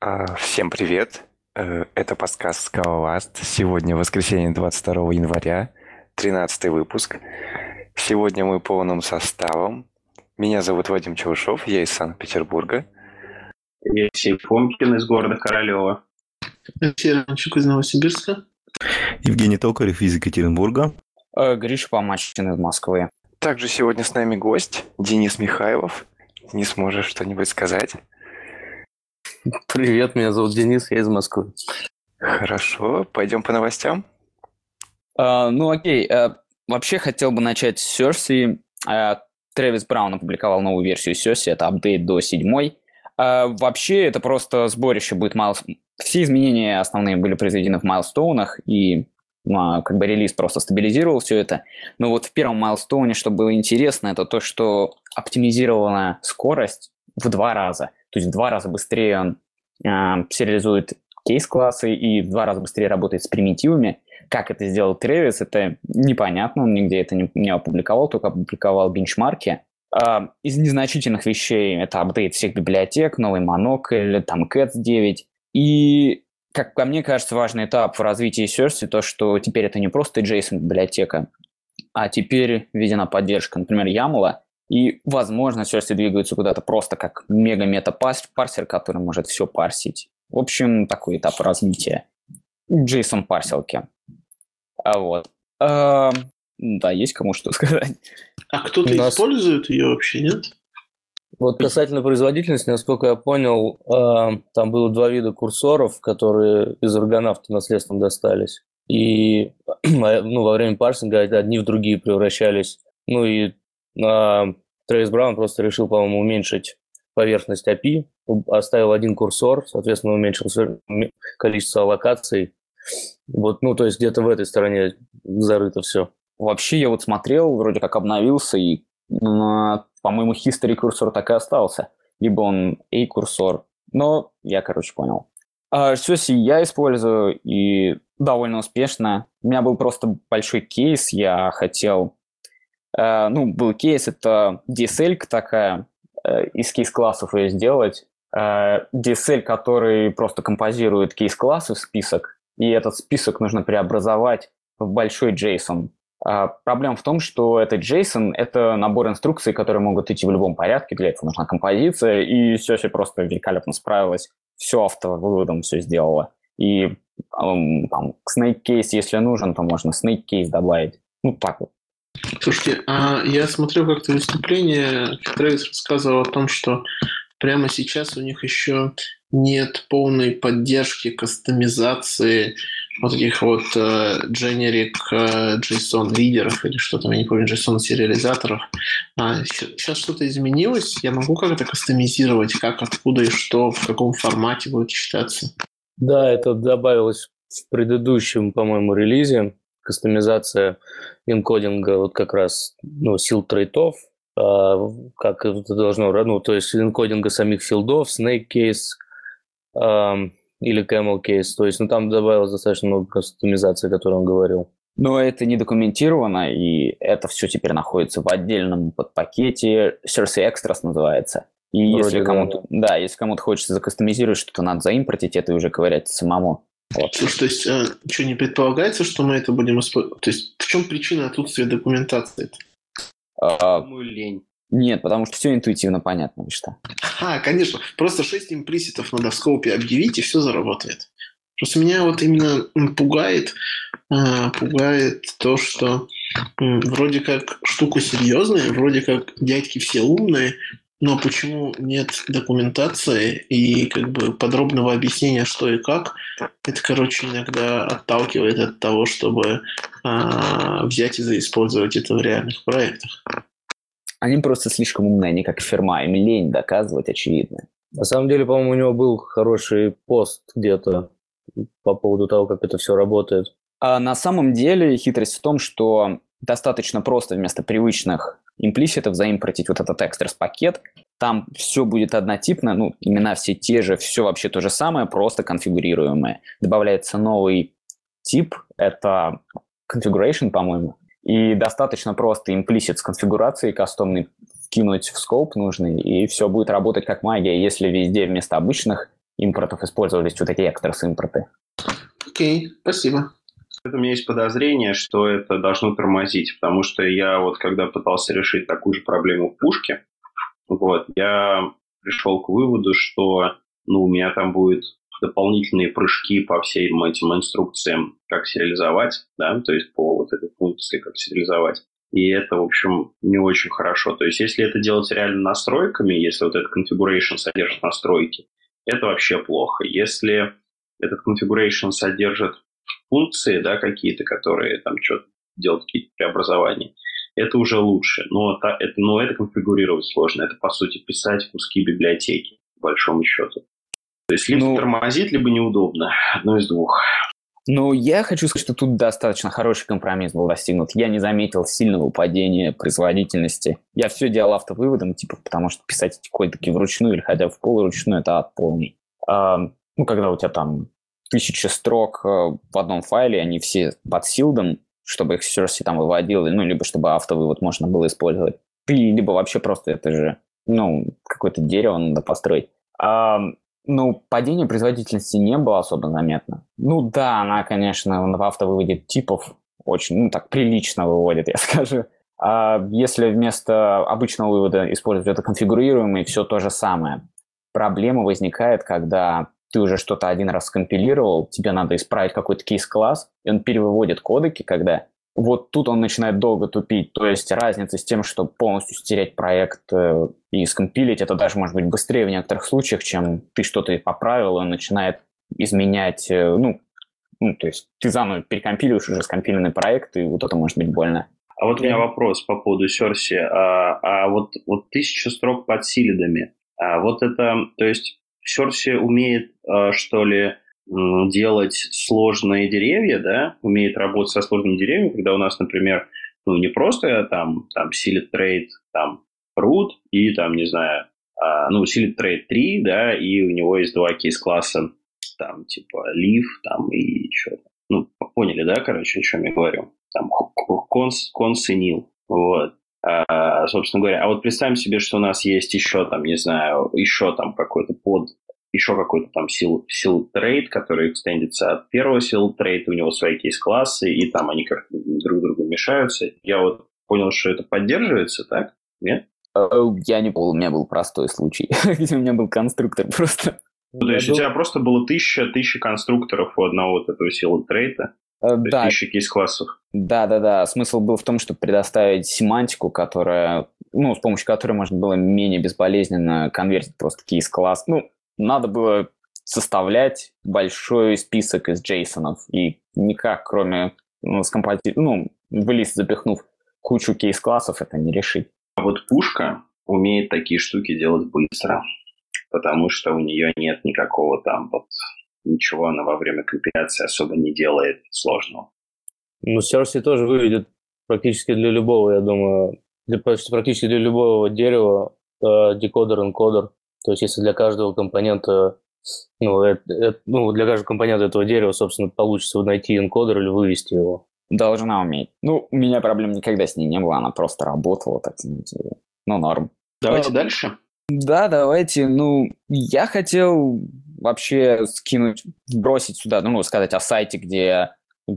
А, Всем привет! Э, Это подкаст Скалоласт. Сегодня воскресенье 22 января, 13 выпуск. Сегодня мы полным составом. Меня зовут Вадим Челышов, я из Санкт-Петербурга. Алексей Фомкин из города Королева. Алексей Ранчук из Новосибирска. Евгений Токарев из Екатеринбурга. Э, Гриша Помачкин из Москвы. Также сегодня с нами гость Денис Михайлов. Денис, можешь что-нибудь сказать? Привет, меня зовут Денис, я из Москвы. Хорошо, пойдем по новостям. Э, ну окей, э, вообще хотел бы начать с Серси. Э, Трэвис Браун опубликовал новую версию Серси, это апдейт до седьмой. Э, вообще это просто сборище будет майл... Все изменения основные были произведены в майлстоунах, и ну, как бы релиз просто стабилизировал все это. Но вот в первом майлстоуне, что было интересно, это то, что оптимизирована скорость в два раза. То есть в два раза быстрее он сериализует кейс-классы и в два раза быстрее работает с примитивами. Как это сделал Тревис, это непонятно, он нигде это не, не опубликовал, только опубликовал бенчмарки. Из незначительных вещей это апдейт всех библиотек, новый монокль, там Cats 9. И, как по мне кажется, важный этап в развитии Серси то, что теперь это не просто JSON-библиотека, а теперь введена поддержка, например, YAML, и, возможно, Серси двигается куда-то просто как мега-мета-парсер, который может все парсить. В общем, такой этап развития JSON-парсилки. А вот. А, да, есть кому что сказать. А кто-то нас- использует ее вообще, нет? Вот касательно производительности, насколько я понял, э, там было два вида курсоров, которые из аргонавта наследством достались. И ну, во время парсинга одни в другие превращались. Ну и Трейс Браун просто решил, по-моему, уменьшить поверхность API, оставил один курсор, соответственно, уменьшил количество аллокаций. Вот, ну, то есть где-то в этой стороне зарыто все. Вообще, я вот смотрел, вроде как обновился, и, м, по-моему, history курсор так и остался. Либо он A-курсор. Но я, короче, понял. А Сёси я использую, и довольно успешно. У меня был просто большой кейс, я хотел... э, ну, был кейс, это DSL такая, э, из кейс-классов ее сделать. Э, DSL, который просто композирует кейс-классы в список, и этот список нужно преобразовать в большой JSON. Проблема в том, что этот JSON — это набор инструкций, которые могут идти в любом порядке, для этого нужна композиция, и Сёси просто великолепно справилась, все автовыводом все сделала. И там, snake case, если нужен, то можно snake case добавить. Ну, так вот. Слушайте, а я смотрел как-то выступление, Трэвис рассказывал о том, что прямо сейчас у них еще нет полной поддержки, кастомизации вот этих вот э, generic э, JSON лидеров или что там, я не помню, JSON сериализаторов. А, сейчас что-то изменилось? Я могу как-то кастомизировать, как, откуда и что, в каком формате будет считаться? Да, это добавилось в предыдущем, по-моему, релизе. Кастомизация энкодинга вот как раз ну, сил трейтов, а, как это должно, ну, то есть энкодинга самих филдов, snake case ам, или camel case. То есть, ну, там добавилось достаточно много кастомизации, о которой он говорил. Но это не документировано, и это все теперь находится в отдельном подпакете. Cersei Extras называется. И Вроде если да. кому-то, да, если кому-то хочется закастомизировать что-то, надо заимпортить это и уже ковырять самому. Вот. Слушай, то есть, э, что, не предполагается, что мы это будем использовать? То есть, в чем причина отсутствия документации? А, Мой лень. нет, потому что все интуитивно понятно, что. А, конечно. Просто 6 имплиситов надо в скопе объявить, и все заработает. Просто меня вот именно пугает, а, пугает то, что вроде как штука серьезная, вроде как дядьки все умные, но почему нет документации и как бы подробного объяснения, что и как, это, короче, иногда отталкивает от того, чтобы а, взять и заиспользовать это в реальных проектах. Они просто слишком умные, они как ферма, им лень доказывать очевидно. На самом деле, по-моему, у него был хороший пост где-то по поводу того, как это все работает. А на самом деле хитрость в том, что достаточно просто вместо привычных имплиситов заимпортить вот этот экстрас пакет. Там все будет однотипно, ну, имена все те же, все вообще то же самое, просто конфигурируемое. Добавляется новый тип, это configuration, по-моему, и достаточно просто имплисит с конфигурацией кастомный кинуть в скоп нужный, и все будет работать как магия. Если везде вместо обычных импортов использовались вот эти экстрас импорты. Окей, спасибо. У меня есть подозрение, что это должно тормозить, потому что я вот когда пытался решить такую же проблему в пушке, вот, я пришел к выводу, что ну, у меня там будет дополнительные прыжки по всем этим инструкциям, как сериализовать, да, то есть по вот этой функции, как сериализовать. И это, в общем, не очень хорошо. То есть, если это делать реально настройками, если вот этот configuration содержит настройки, это вообще плохо. Если этот configuration содержит функции, да, какие-то, которые там что-то делают какие-то преобразования, это уже лучше. Но это, это, но это конфигурировать сложно. Это, по сути, писать куски библиотеки, по большому счету. То есть либо ну, тормозит, либо неудобно. Одно из двух. Ну, я хочу сказать, что тут достаточно хороший компромисс был достигнут. Я не заметил сильного падения производительности. Я все делал автовыводом, типа, потому что писать эти кодеки вручную или хотя бы в полуручную – это ад полный. А, ну, когда у тебя там тысяча строк э, в одном файле, они все под силдом, чтобы их все там выводил, ну, либо чтобы автовывод можно было использовать. И либо вообще просто это же, ну, какое-то дерево надо построить. А, ну, падение производительности не было особо заметно. Ну да, она, конечно, в автовыводе типов очень, ну так, прилично выводит, я скажу. А если вместо обычного вывода использовать это конфигурируемый, все то же самое. Проблема возникает, когда ты уже что-то один раз скомпилировал, тебе надо исправить какой-то кейс-класс, и он перевыводит кодеки, когда вот тут он начинает долго тупить. То есть разница с тем, чтобы полностью стереть проект э, и скомпилить, это даже может быть быстрее в некоторых случаях, чем ты что-то поправил, и он начинает изменять, э, ну, ну, то есть ты заново перекомпилируешь уже скомпиленный проект, и вот это может быть больно. А вот у меня вопрос по поводу Серси. А, а вот, вот тысяча строк под силидами, а вот это, то есть Серси умеет, а, что ли, делать сложные деревья, да, умеет работать со сложными деревьями, когда у нас, например, ну, не просто там, там Silent Trade, там root и там, не знаю, а, ну, sealed trait Tree, да, и у него есть два case class а, там, типа, leaf, там, и что-то. Ну, поняли, да, короче, о чем я говорю? Там, cons, cons и nil, вот. А, собственно говоря, а вот представим себе, что у нас есть еще там, не знаю, еще там какой-то под еще какой-то там sealed, sealed trait, который extend ится от первого sealed trait а, у него свои case class ы, и там они как друг другу мешаются. Я вот понял, что это поддерживается, так? Нет? Э, я не понял, у меня был простой случай, где у меня был конструктор просто. Ну, то есть у тебя просто было тысяча, тысяча конструкторов у одного вот этого силы трейда, э, да. тысяча кейс-классов. Да-да-да, смысл был в том, чтобы предоставить семантику, которая, ну, с помощью которой можно было менее безболезненно конвертить просто кейс-класс. Ну, надо было составлять большой список из джейсонов, и никак, кроме ну, скомпати... ну в лист запихнув кучу кейс-классов, это не решить. А вот пушка умеет такие штуки делать быстро, потому что у нее нет никакого там вот ничего она во время компиляции особо не делает сложного. Ну, Cersei тоже выведет практически для любого, я думаю, для, практически для любого дерева э, декодер-энкодер. То есть если для каждого компонента, ну, это, это, ну, для каждого компонента этого дерева, собственно, получится найти энкодер или вывести его. Должна уметь. Ну, у меня проблем никогда с ней не было, она просто работала, так сказать. Ну, норм. Давайте а, дальше. Да, давайте. Ну, я хотел вообще скинуть, бросить сюда, ну, сказать о сайте, где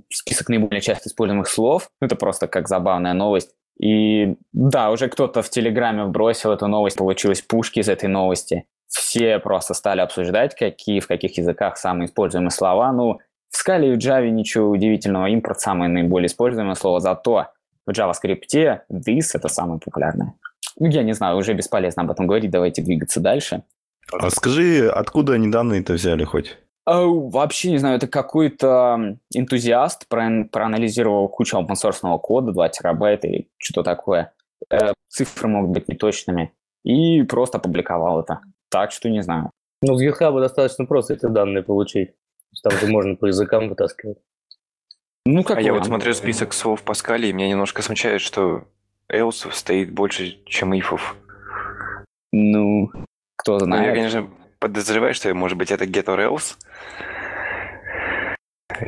список наиболее часто используемых слов. Это просто как забавная новость. И да, уже кто-то в Телеграме бросил эту новость, получилось пушки из этой новости. Все просто стали обсуждать, какие в каких языках самые используемые слова. Ну, в Scala и в Java ничего удивительного, импорт самое наиболее используемое слово, зато в JavaScript this – это самое популярное. Ну, я не знаю, уже бесполезно об этом говорить, давайте двигаться дальше. А скажи, откуда они данные-то взяли хоть? Вообще не знаю, это какой-то энтузиаст проанализировал кучу open кода, 2 терабайта или что такое. Э, цифры могут быть неточными. И просто опубликовал это. Так что не знаю. Ну, с GitHub достаточно просто эти данные получить. Там же можно по языкам вытаскивать. Ну, как а я вот смотрю список слов Паскали, и меня немножко смущает, что else стоит больше, чем ифов. Ну, кто знает. Ну, я, конечно, подозреваю, что, может быть, это get or else.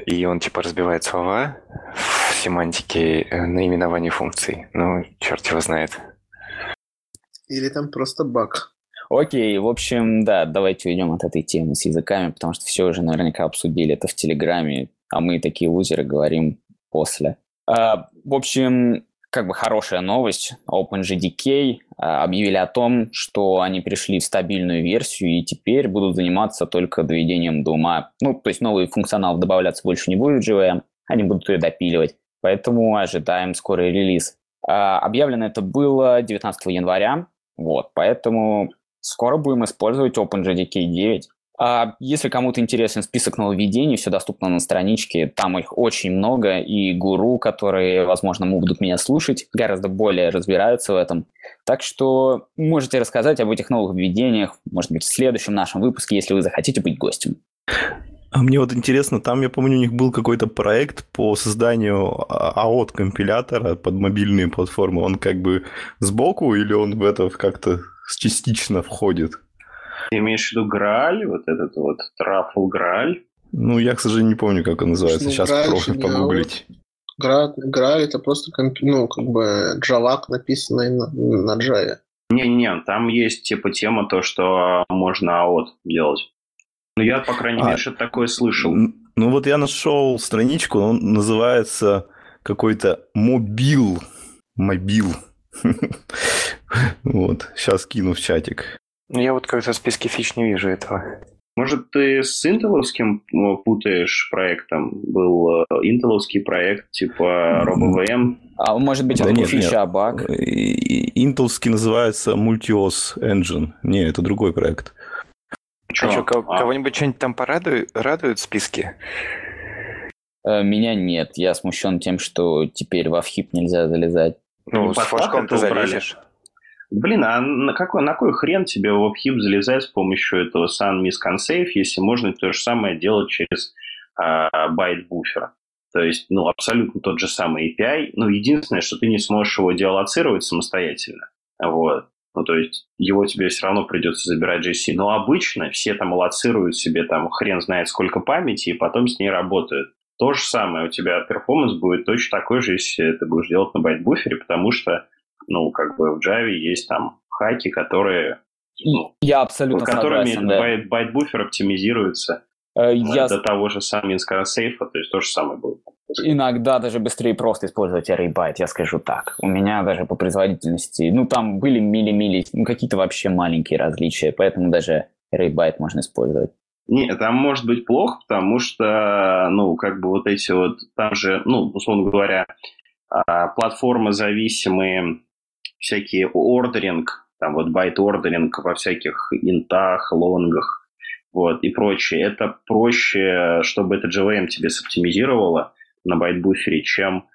И он, типа, разбивает слова в семантике э, наименования функций. Ну, черт его знает. Или там просто баг. Окей, в общем, да, давайте уйдем от этой темы с языками, потому что все уже наверняка обсудили это в Телеграме, а мы такие лузеры говорим после. А, в общем, как бы хорошая новость. OpenJDK а, объявили о том, что они перешли в стабильную версию и теперь будут заниматься только доведением до ума. Ну, то есть новый функционал добавляться больше не будет JVM, они будут ее допиливать. Поэтому ожидаем скорый релиз. А, объявлено это было 19 января, вот, поэтому скоро будем использовать OpenJDK 9. А если кому-то интересен список нововведений, все доступно на страничке. Там их очень много, и гуру, которые, возможно, будут меня слушать, гораздо более разбираются в этом. Так что можете рассказать об этих новых введениях, может быть, в следующем нашем выпуске, если вы захотите быть гостем. А мне вот интересно, там, я помню, у них был какой-то проект по созданию AOT-компилятора под мобильные платформы. Он как бы сбоку или он в это как-то частично входит? Ты имеешь в виду Грааль, вот этот вот Трафл Грааль? Ну, я, к сожалению, не помню, как он называется. Ну, Сейчас Грааль, попробую да, погуглить. Грааль, Грааль это просто, комп- ну, как бы джавак, написанный на, на Java. Не-не, там есть типа тема то, что можно АОТ делать. Ну, я, по крайней А. мере, что-то такое слышал. Ну, вот я нашел страничку, он называется какой-то мобил. Мобил. Вот, сейчас кину в чатик. Ну, я вот как-то в списке фич не вижу этого. Может, ты с интеловским э, путаешь проектом? Был э, интеловский проект типа RoboVM. А может быть, Да это не нет, фича, нет. а баг? И- и- Интелский называется Multi-OS Engine. Не, это другой проект. Чё? а что, кого- А, кого-нибудь что-нибудь там порадует, радует в списке? Э, Меня нет. Я смущен тем, что теперь во вхип нельзя залезать. Ну, Ну, с флажком ты убрали. Блин, а на какой, на кой хрен тебе в off-heap залезать с помощью этого sun.misc.Unsafe, если можно то же самое делать через а, byte buffer? То есть, ну, абсолютно тот же самый API, ну, единственное, что ты не сможешь его деалоцировать самостоятельно. Вот. Ну, то есть, его тебе все равно придется забирать GC. Но обычно все там аллоцируют себе там хрен знает сколько памяти, и потом с ней работают. То же самое, у тебя performance будет точно такой же, если ты будешь делать на byte buffer е, потому что ну, как бы в Java есть там хаки, которые, ну, Я абсолютно которыми согласен, да. byte buffer оптимизируется Э, э, Я до того же самого unsafe а, то есть то же самое будет. иногда даже быстрее просто использовать ArrayByte, я скажу так. У меня даже по производительности, ну, там были мили-мили, ну, какие-то вообще маленькие различия, поэтому даже ArrayByte можно использовать. Не, там может быть плохо, потому что, ну, как бы вот эти вот, там же, ну, условно говоря, а, платформозависимые, всякие ordering, там вот byte ordering во всяких int ах, long ах, вот, и прочее. Это проще, чтобы это JVM тебе соптимизировало на byte buffer е, чем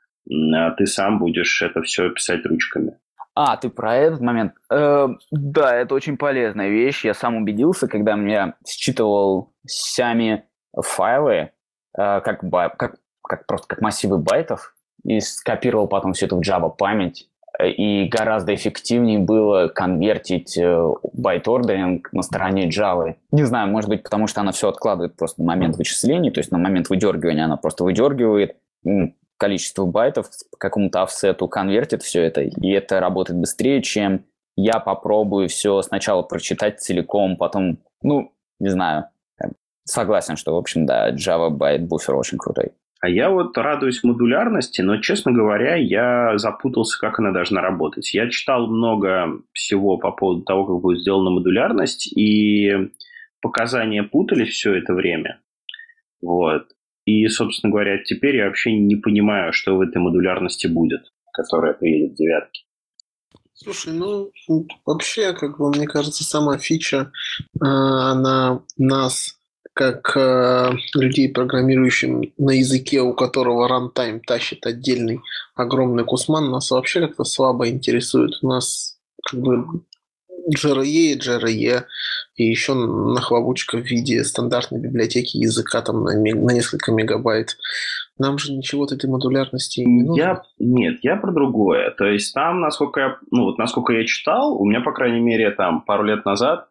а, ты сам будешь это все писать ручками. А, ты про этот момент? Э, да, это очень полезная вещь. Я сам убедился, когда мне считывал сами файлы, э, как, как, как просто как массивы байтов, и скопировал потом все это в Java память. И гораздо эффективнее было конвертить э, byte ordering на стороне Java. Не знаю, может быть, потому что она все откладывает просто на момент вычислений, то есть на момент выдергивания она просто выдергивает количество байтов по какому-то офсету, конвертит все это, и это работает быстрее, чем я попробую все сначала прочитать целиком, потом, ну, не знаю, э, согласен, что, в общем, да, Java Byte буфер очень крутой. А я вот радуюсь модулярности, но, честно говоря, я запутался, как она должна работать. Я читал много всего по поводу того, как будет сделана модулярность, и показания путались все это время. Вот. И, собственно говоря, теперь я вообще не понимаю, что в этой модулярности будет, которая приедет в девятке. Слушай, ну, вообще, как бы, мне кажется, сама фича, э, она нас, как э, людей, программирующих на языке, у которого рантайм тащит отдельный огромный кусман, нас вообще как-то слабо интересует. У нас как бы JRE и JRE, и еще нахлобучка в виде стандартной библиотеки языка там на, на несколько мегабайт. Нам же ничего этой модулярности не нужно. Я, нет, я про другое. То есть там, насколько я, ну, вот насколько я читал, у меня, по крайней мере, там пару лет назад,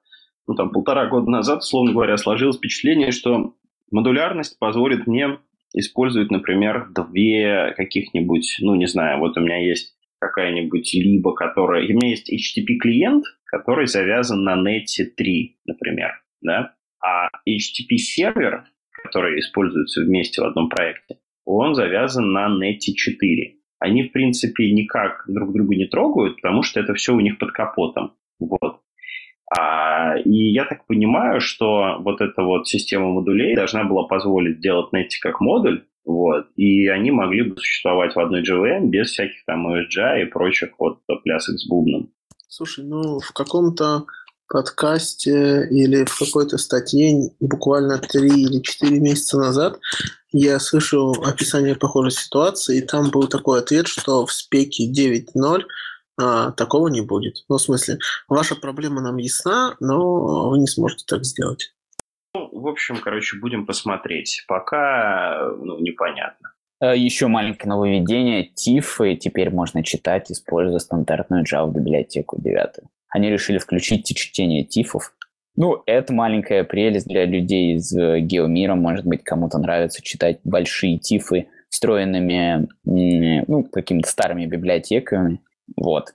ну, там полтора года назад, условно говоря, сложилось впечатление, что модулярность позволит мне использовать, например, две каких-нибудь, ну, не знаю, вот у меня есть какая-нибудь либо, которая... У меня есть HTTP-клиент, который завязан на NET 3, например, да? А HTTP сервер, который используется вместе в одном проекте, он завязан на NET 4. Они, в принципе, никак друг друга не трогают, потому что это все у них под капотом. Вот. А, и я так понимаю, что вот эта вот система модулей должна была позволить делать NET как модуль, вот, и они могли бы существовать в одной JVM без всяких там OSGI и прочих вот плясок с бубном. Слушай, ну в каком-то подкасте или в какой-то статье буквально 3 или 4 месяца назад я слышал описание похожей ситуации, и там был такой ответ, что в спеке 9.0 а, такого не будет. Ну, в смысле, ваша проблема нам ясна, но вы не сможете так сделать. Ну, в общем, короче, будем посмотреть. Пока ну, непонятно. Э, Еще маленькое нововведение. Тифы теперь можно читать, используя стандартную Java библиотеку 9. Они решили включить чтение тифов. Ну, это маленькая прелесть для людей из э, геомира. Может быть, кому-то нравится читать большие тифы, встроенными ну, какими-то старыми библиотеками. Вот.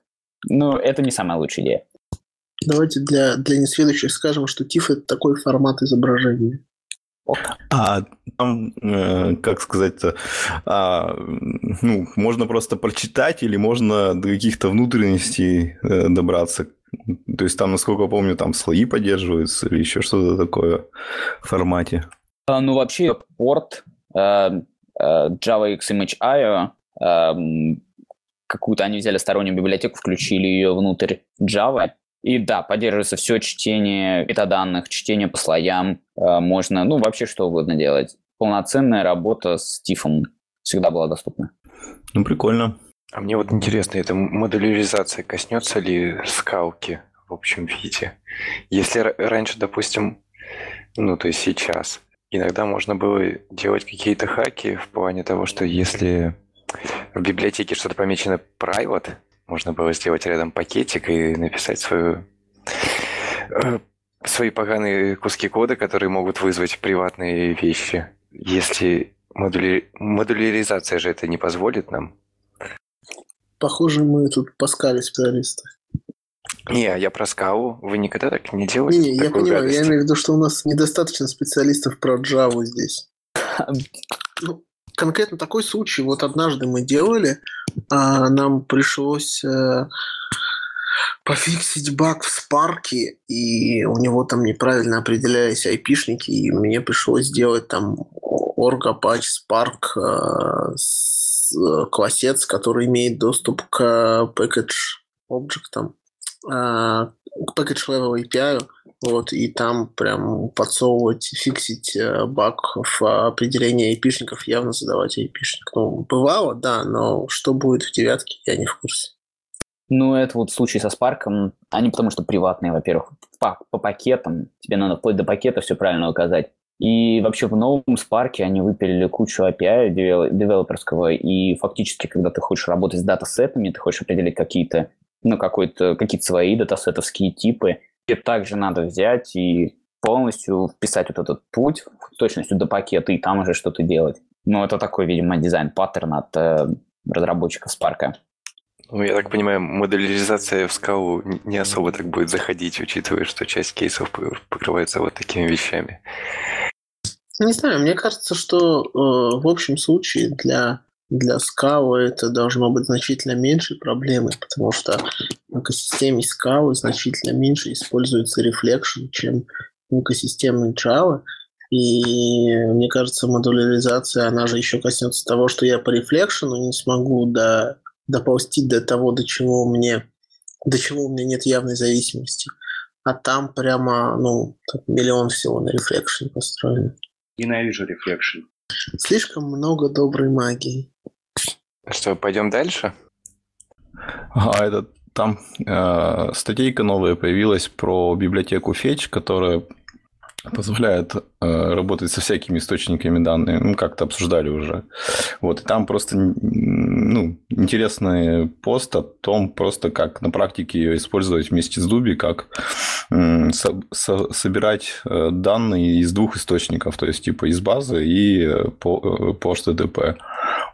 Но это не самая лучшая идея. Давайте для, для несведущих скажем, что TIFF – это такой формат изображения. А там, э, как сказать-то, а, ну, можно просто прочитать или можно до каких-то внутренностей э, добраться. То есть там, насколько я помню, там слои поддерживаются или еще что-то такое в формате. А, ну, вообще, порт э, э, Java XMH IO э, какую-то они взяли стороннюю библиотеку, включили ее внутрь Java, и да, поддерживается все чтение метаданных, чтение по слоям. Э, можно, ну, вообще что угодно делать. Полноценная работа с тифом всегда была доступна. Ну, прикольно. А мне вот интересно, эта модуляризация коснется ли скалки в общем виде? Если раньше, допустим, ну, то есть сейчас, иногда можно было делать какие-то хаки в плане того, что если в библиотеке что-то помечено private, можно было сделать рядом пакетик и написать свою, э, свои поганые куски кода, которые могут вызвать приватные вещи. Если модули... модуляризация же это не позволит нам. Похоже, мы тут Паскали специалисты. Не, я про скалу. Вы никогда так не делаете? Не, не я понимаю, гадости? я имею в виду, что у нас недостаточно специалистов про Java здесь. Ну, конкретно такой случай. Вот однажды мы делали, а нам пришлось э, пофиксить баг в спарке, и у него там неправильно определялись айпишники, и мне пришлось сделать там apache spark э, с, классец, который имеет доступ к package объектам, э, к package level API, вот, и там прям подсовывать, фиксить э, баг в определении айпишников, явно задавать айпишник. Ну, бывало, да, но что будет в девятке, я не в курсе. Ну, это вот случай со Спарком. Они потому что приватные, во-первых. По, по пакетам. Тебе надо вплоть до пакета все правильно указать. И вообще в новом Спарке они выпилили кучу API девелоперского, и фактически, когда ты хочешь работать с датасетами, ты хочешь определить какие-то, ну, какой-то, какие-то свои dataset овские типы, также надо взять и полностью вписать вот этот путь точностью до пакета и там уже что-то делать. Ну, это такой, видимо, design pattern от э, разработчиков Spark. Ну, я так понимаю, модуляризация в скалу не особо так будет заходить, учитывая, что часть кейсов покрывается вот такими вещами. Не знаю, мне кажется, что э, в общем случае для для скалы это должно быть значительно меньше проблемы, потому что в экосистеме скалы значительно меньше используется Reflection, чем в экосистеме Java. И мне кажется, модуляризация, она же еще коснется того, что я по Reflection не смогу до, доползти до того, до чего мне до чего у меня нет явной зависимости. А там прямо, ну, миллион всего на Reflection построено. Ненавижу Reflection. Слишком много доброй магии. Что, пойдем дальше? А, это там э, статейка новая появилась про библиотеку Fetch, которая позволяет э, работать со всякими источниками данных. Ну, как-то обсуждали уже. Вот, и там просто ну, интересный пост о том, просто как на практике ее использовать вместе с Дуби, как э, со, со, собирать э, данные из двух источников, то есть типа из базы и по, по HTTP.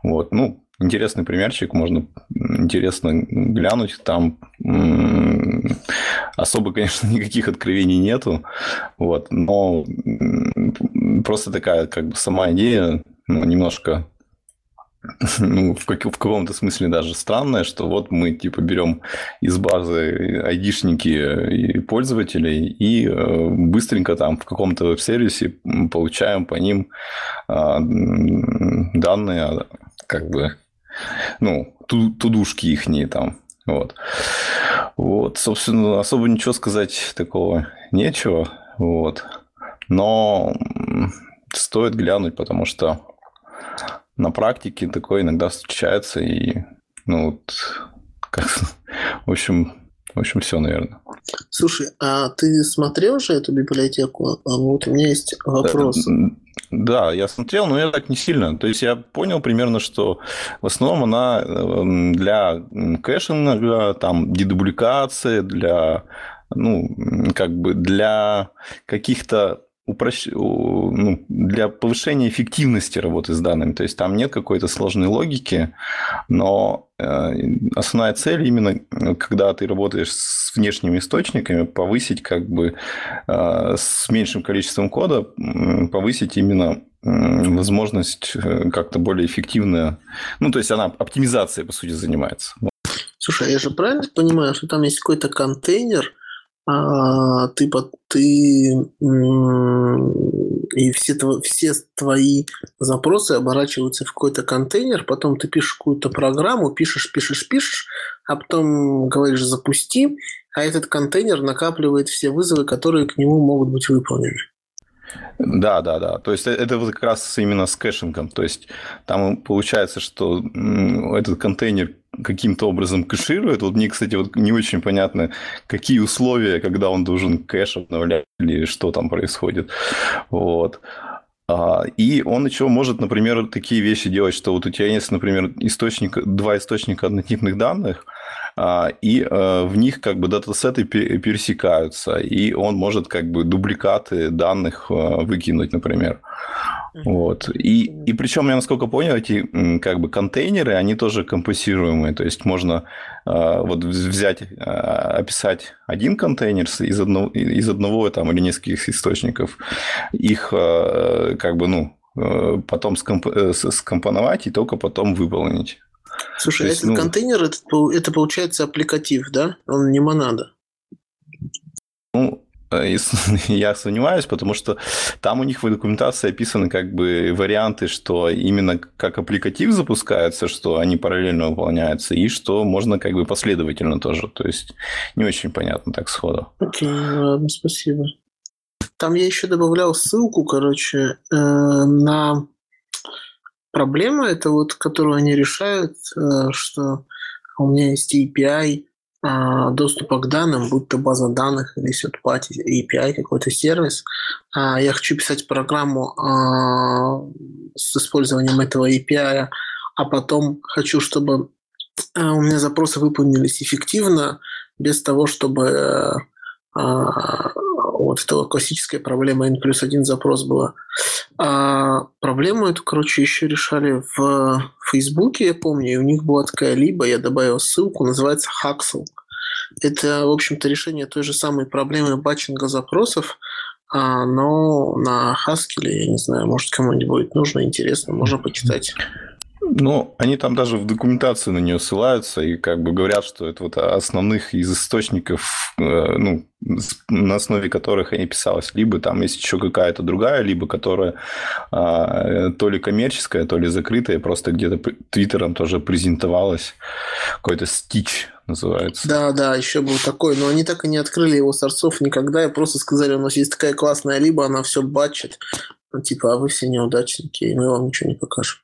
Вот, ну, интересный примерчик, можно интересно глянуть. Там особо, конечно, никаких откровений нету, вот, но просто такая как бы сама идея ну, немножко ну, в, как, в каком-то смысле даже странное, что вот мы типа берем из базы айдишники пользователей и э, быстренько там в каком-то веб-сервисе получаем по ним э, данные, как бы, ну, тудушки их там. Вот. Вот, собственно, особо ничего сказать такого нечего. Вот. Но стоит глянуть, потому что на практике такое иногда встречается, и, ну, вот, как, в общем, в общем, все, наверное. Слушай, а ты смотрел же эту библиотеку? А вот у меня есть вопрос. Да, я смотрел, но я так не сильно. То есть я понял примерно, что в основном она эм, для кэшинга, там, дедубликации, для ну, как бы для каких-то упрощ... ну, для повышения эффективности работы с данными. То есть там нет какой-то сложной логики, но э, основная цель именно, когда ты работаешь с внешними источниками, повысить как бы э, с меньшим количеством кода, повысить именно возможность э, как-то более эффективно, ну, то есть она оптимизацией, по сути, занимается. Слушай, а я же правильно понимаю, что там есть какой-то контейнер, а, ты, ты и все, все твои запросы оборачиваются в какой-то контейнер, потом ты пишешь какую-то программу, пишешь, пишешь, пишешь, а потом говоришь «запусти», а этот контейнер накапливает все вызовы, которые к нему могут быть выполнены. Да, да, да. То есть э, это вот как раз именно с caching ом. То есть там получается, что этот контейнер каким-то образом кэширует. Вот мне, кстати, вот не очень понятно, какие условия, когда он должен кэш обновлять или что там происходит. Вот. А, и он еще может, например, такие вещи делать, что вот у тебя есть, например, источник, два источника однотипных данных, а, и э, в них как бы датасеты пересекаются, и он может как бы дубликаты данных э, выкинуть, например. Вот. И, и причем, я насколько понял, эти как бы контейнеры, они тоже компенсируемые. То есть можно э, вот взять, э, описать один контейнер из одного, из одного там, или нескольких источников, их э, как бы, ну, э, потом скомп, э, скомпоновать и только потом выполнить. Слушай, а есть, этот ну... контейнер, это, это получается аппликатив, да? Он не монада. Ну, я сомневаюсь, потому что там у них в документации описаны как бы варианты, что именно как аппликатив запускается, что они параллельно выполняются, и что можно как бы последовательно тоже. То есть не очень понятно так сходу. Окей, ладно, спасибо. Там я еще добавлял ссылку, короче, э, на проблему, это вот, которую они решают, э, что у меня есть API, доступа к данным, будь то база данных или third-party API, какой-то сервис. А, я хочу писать программу а, с использованием этого API, а потом хочу, чтобы у меня запросы выполнились эффективно, без того, чтобы вот это классическая проблема N плюс один запрос была. А проблему эту, короче, еще решали в Фейсбуке, я помню, и у них была такая либо, я добавил ссылку, называется Haxel. Это, в общем-то, решение той же самой проблемы батчинга запросов, а, но на Haskell, я не знаю, может, кому-нибудь будет нужно, интересно, можно почитать. Ну, они там даже в документации на нее ссылаются и как бы говорят, что это вот основных из источников, э, ну, на основе которых они писалось. Либо там есть еще какая-то другая, либо которая а, то ли коммерческая, то ли закрытая, просто где-то твиттером тоже презентовалась. Какой-то стич называется. Да, да, еще был такой, но они так и не открыли его сорцов никогда, и просто сказали, у нас есть такая классная либо, она все батчит. Ну, типа, а вы все неудачники, и мы вам ничего не покажем.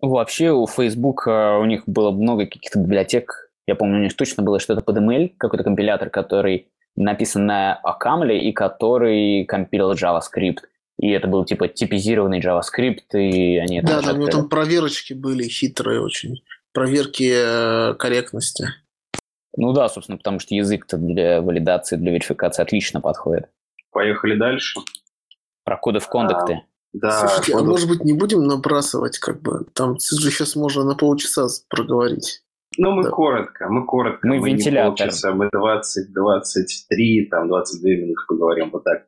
Вообще у Facebook э, у них было много каких-то библиотек. Я помню, у них точно было что-то под ML, какой-то компилятор, который написан на Акамле и который компилил JavaScript. И это был типа типизированный JavaScript, и они... Да, да, у него там проверочки были хитрые очень. Проверки э, корректности. Ну да, собственно, потому что язык-то для валидации, для верификации отлично подходит. Поехали дальше. Про коды в кондукты. Да, Слушайте, а будут- может быть не будем набрасывать, как бы, там же сейчас можно на полчаса проговорить. Ну, мы Да. коротко, мы коротко. Мы не вентилятор. полчаса, мы 20, 23, там, 22 минуты поговорим, вот так.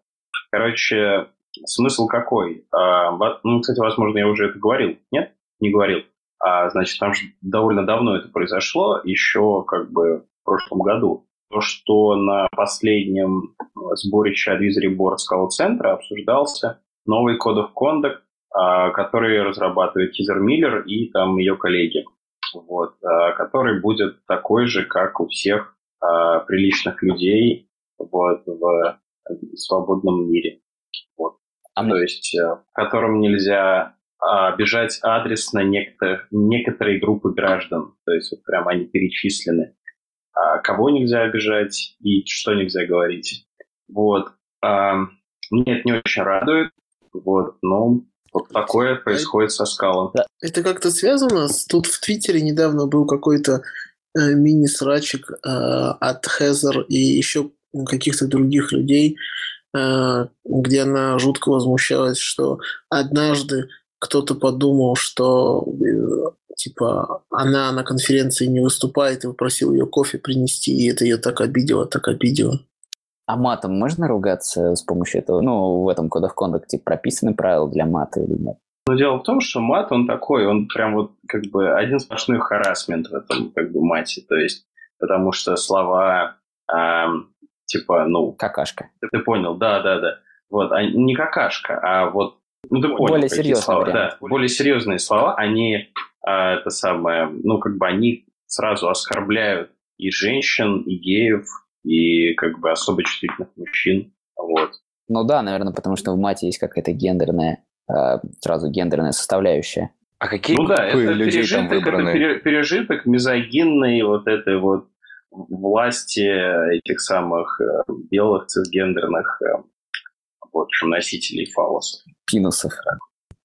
Короче, смысл какой? А, ну, кстати, возможно, я уже это говорил. Нет? Не говорил. А, значит, там же довольно давно это произошло, еще как бы в прошлом году. То, что на последнем сборище Advisory Board Скаут-центра обсуждался новый Code of Conduct, а, который разрабатывает Кизер Миллер и там ее коллеги вот, а, который будет такой же, как у всех а, приличных людей вот, в свободном мире. А То мне- есть, э, в котором нельзя обижать адресно некто- некоторые группы граждан. То есть, вот прям они перечислены. Кого нельзя обижать и что нельзя говорить. Вот. Меня это не очень радует. Вот, но вот такое происходит со скалом. Это как-то связано? с- Тут в Твиттере недавно был какой-то э, мини-срачик э, от Хезер и еще каких-то других людей, э, где она жутко возмущалась, что однажды кто-то подумал, что э, типа она на конференции не выступает и попросил ее кофе принести, и это ее так обидело, так обидело. А матом можно ругаться с помощью этого? Ну, в этом Code of Conduct прописаны правила для мата или нет? Но дело в том, что мат, он такой, он прям вот как бы один сплошной харасмент в этом как бы мате. То есть, потому что слова ам, типа, ну, Какашка. ты, ты понял, да, да, да. Вот, а не какашка, а вот, ну ты понял, Более какие серьезный слова. вариант. Да, более серьезные слова, они, а, это самое, ну как бы они сразу оскорбляют и женщин, и геев, и как бы особо чувствительных мужчин. Вот. Ну да, наверное, потому что в мате есть какая-то гендерная, э, сразу гендерная составляющая. А какие Ну да, это людей там пережиток, это выбраны? пере- пережиток мизогинной вот этой вот власти этих самых э, белых цисгендерных э, в общем, носителей фалосов. Пинусов.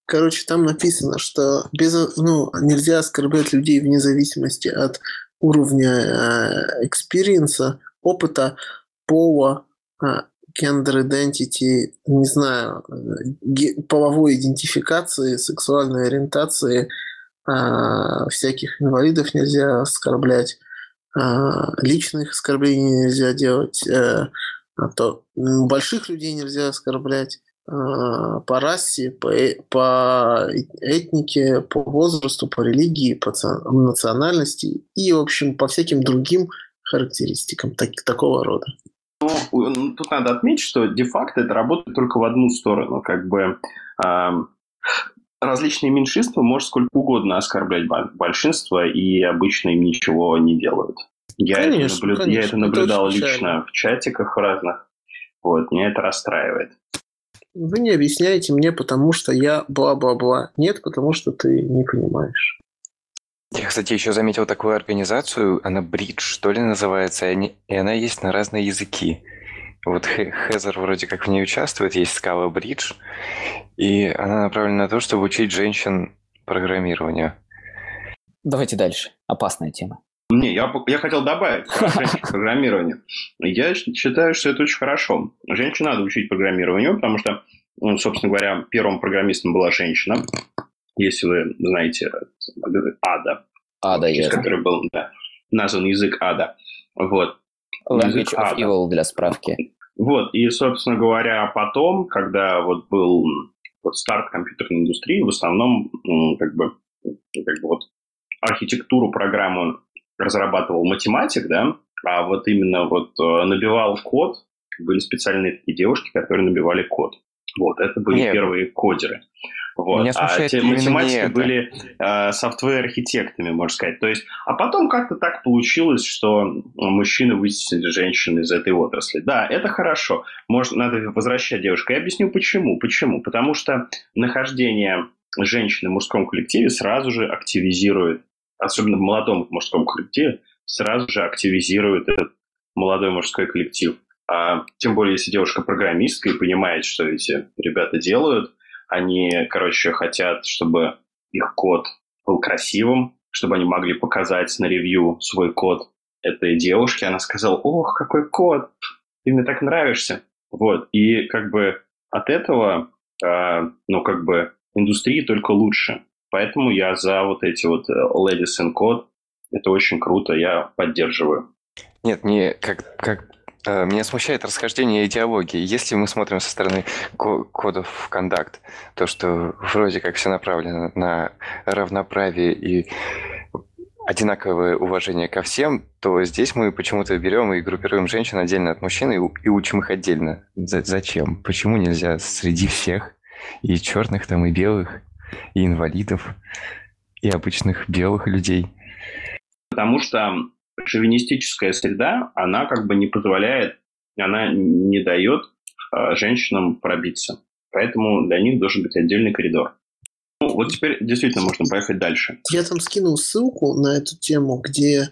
Короче, там написано, что без, ну, нельзя оскорблять людей вне зависимости от уровня experience а, опыта, пола, э, gender identity, не знаю, э, половой идентификации, сексуальной ориентации, э, всяких инвалидов нельзя оскорблять, э, личных оскорблений нельзя делать, э, а то больших людей нельзя оскорблять по расе, по, э- по этнике, по возрасту, по религии, по национальности и, в общем, по всяким другим характеристикам так- такого рода. Ну, тут надо отметить, что де-факто это работает только в одну сторону. Как бы ам, различные меньшинства может сколько угодно оскорблять большинство, и обычно им ничего не делают. Я, Конечно, это, наблю- конечно, я это это наблюдал очень лично в чатиках разных. Вот, меня это расстраивает. Вы не объясняете мне, потому что я бла-бла-бла. Нет, потому что ты не понимаешь. Я, кстати, еще заметил такую организацию, она Бридж, что ли, называется, и, они- и она есть на разные языки. Вот Хе- Хезер вроде как в ней участвует, есть Скала Бридж, и она направлена на то, чтобы учить женщин программированию. Давайте дальше. Опасная тема. Не, я, я хотел добавить про женщин к программированию. Я считаю, что это очень хорошо. Женщин надо учить программированию, потому что, ну, собственно говоря, первым программистом была женщина. Если вы знаете, Ада, А, да, через ясно. который был да, назван язык Ада. Вот. Language язык of ада. Evil для справки. Вот, и, собственно говоря, потом, когда вот был вот старт компьютерной индустрии, в основном, как бы, как бы вот архитектуру программу разрабатывал математик, да, а вот именно вот э, набивал код, были специальные такие девушки, которые набивали код. Вот, это были Нет. первые кодеры. Вот. Меня а те математики это. были э, софтвер-архитектами, можно сказать. То есть, а потом как-то так получилось, что мужчины вытеснили женщин из этой отрасли. Да, это хорошо. Может, надо возвращать девушку. Я объясню почему. Почему? Потому что нахождение женщины в мужском коллективе сразу же активизирует, особенно в молодом мужском коллективе, сразу же активизирует этот молодой мужской коллектив. А, тем более, если девушка программистка и понимает, что эти ребята делают, они, короче, хотят, чтобы их код был красивым, чтобы они могли показать на ревью свой код этой девушке. Она сказала, ох, какой код, ты мне так нравишься. Вот, и как бы от этого э, ну, как бы, индустрии только лучше. Поэтому я за вот эти вот Ladies in Code. Это очень круто, я поддерживаю. Нет, не как, как меня смущает расхождение идеологии. Если мы смотрим со стороны кодов в контакт, то, что вроде как все направлено на равноправие и одинаковое уважение ко всем, то здесь мы почему-то берем и группируем женщин отдельно от мужчин и, и учим их отдельно. За, зачем? Почему нельзя среди всех и черных там, и белых, и инвалидов, и обычных белых людей? Потому что шовинистическая среда, она как бы не позволяет, она не дает э, женщинам пробиться. Поэтому для них должен быть отдельный коридор. Ну, вот теперь действительно можно поехать дальше. Я там скинул ссылку на эту тему, где э,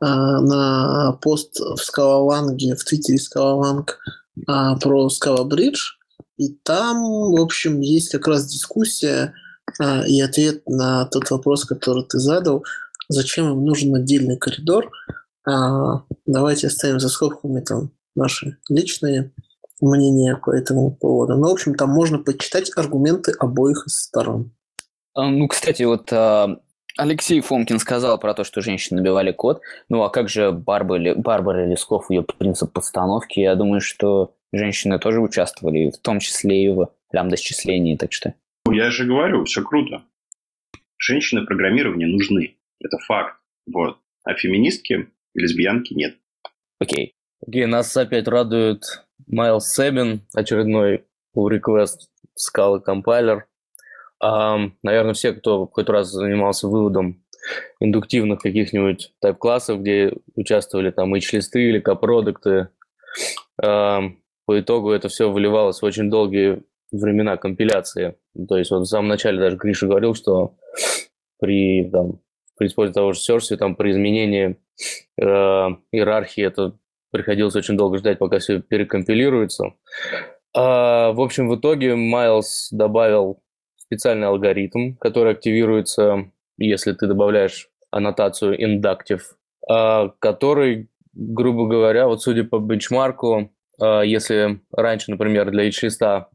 на пост в Скалоланге, в твиттере Скалоланг э, про Скалабридж. И там, в общем, есть как раз дискуссия э, и ответ на тот вопрос, который ты задал. Зачем им нужен отдельный коридор? Э, давайте оставим за скобками там наши личные мнения по этому поводу. Но, ну, в общем, там можно почитать аргументы обоих сторон. А, ну, кстати, вот а, Алексей Фомкин сказал про то, что женщины набивали код. Ну, а как же Барбара, Барбара Лесков, ее принцип подстановки? Я думаю, что женщины тоже участвовали, в том числе и в лямбда-счислении, так что... Ну, я же говорю, все круто. Женщины программирования нужны. Это факт. Вот. А феминистки и лесбиянки нет. Окей. Окей, нас опять радует Майлз Себин, очередной pull request Scala компайлер. Наверное, все, кто хоть раз занимался выводом индуктивных каких-нибудь тайп-классов, где участвовали там H-листы или копродукты, по итогу это все выливалось в очень долгие времена компиляции. То есть вот в самом начале даже Гриша говорил, что при, там, при использовании того же Source, там при изменении э, иерархии это приходилось очень долго ждать, пока все перекомпилируется. А, в общем, в итоге Майлз добавил специальный алгоритм, который активируется, если ты добавляешь аннотацию inductive, а, который, грубо говоря, вот судя по бенчмарку, а, если раньше, например, для H-листа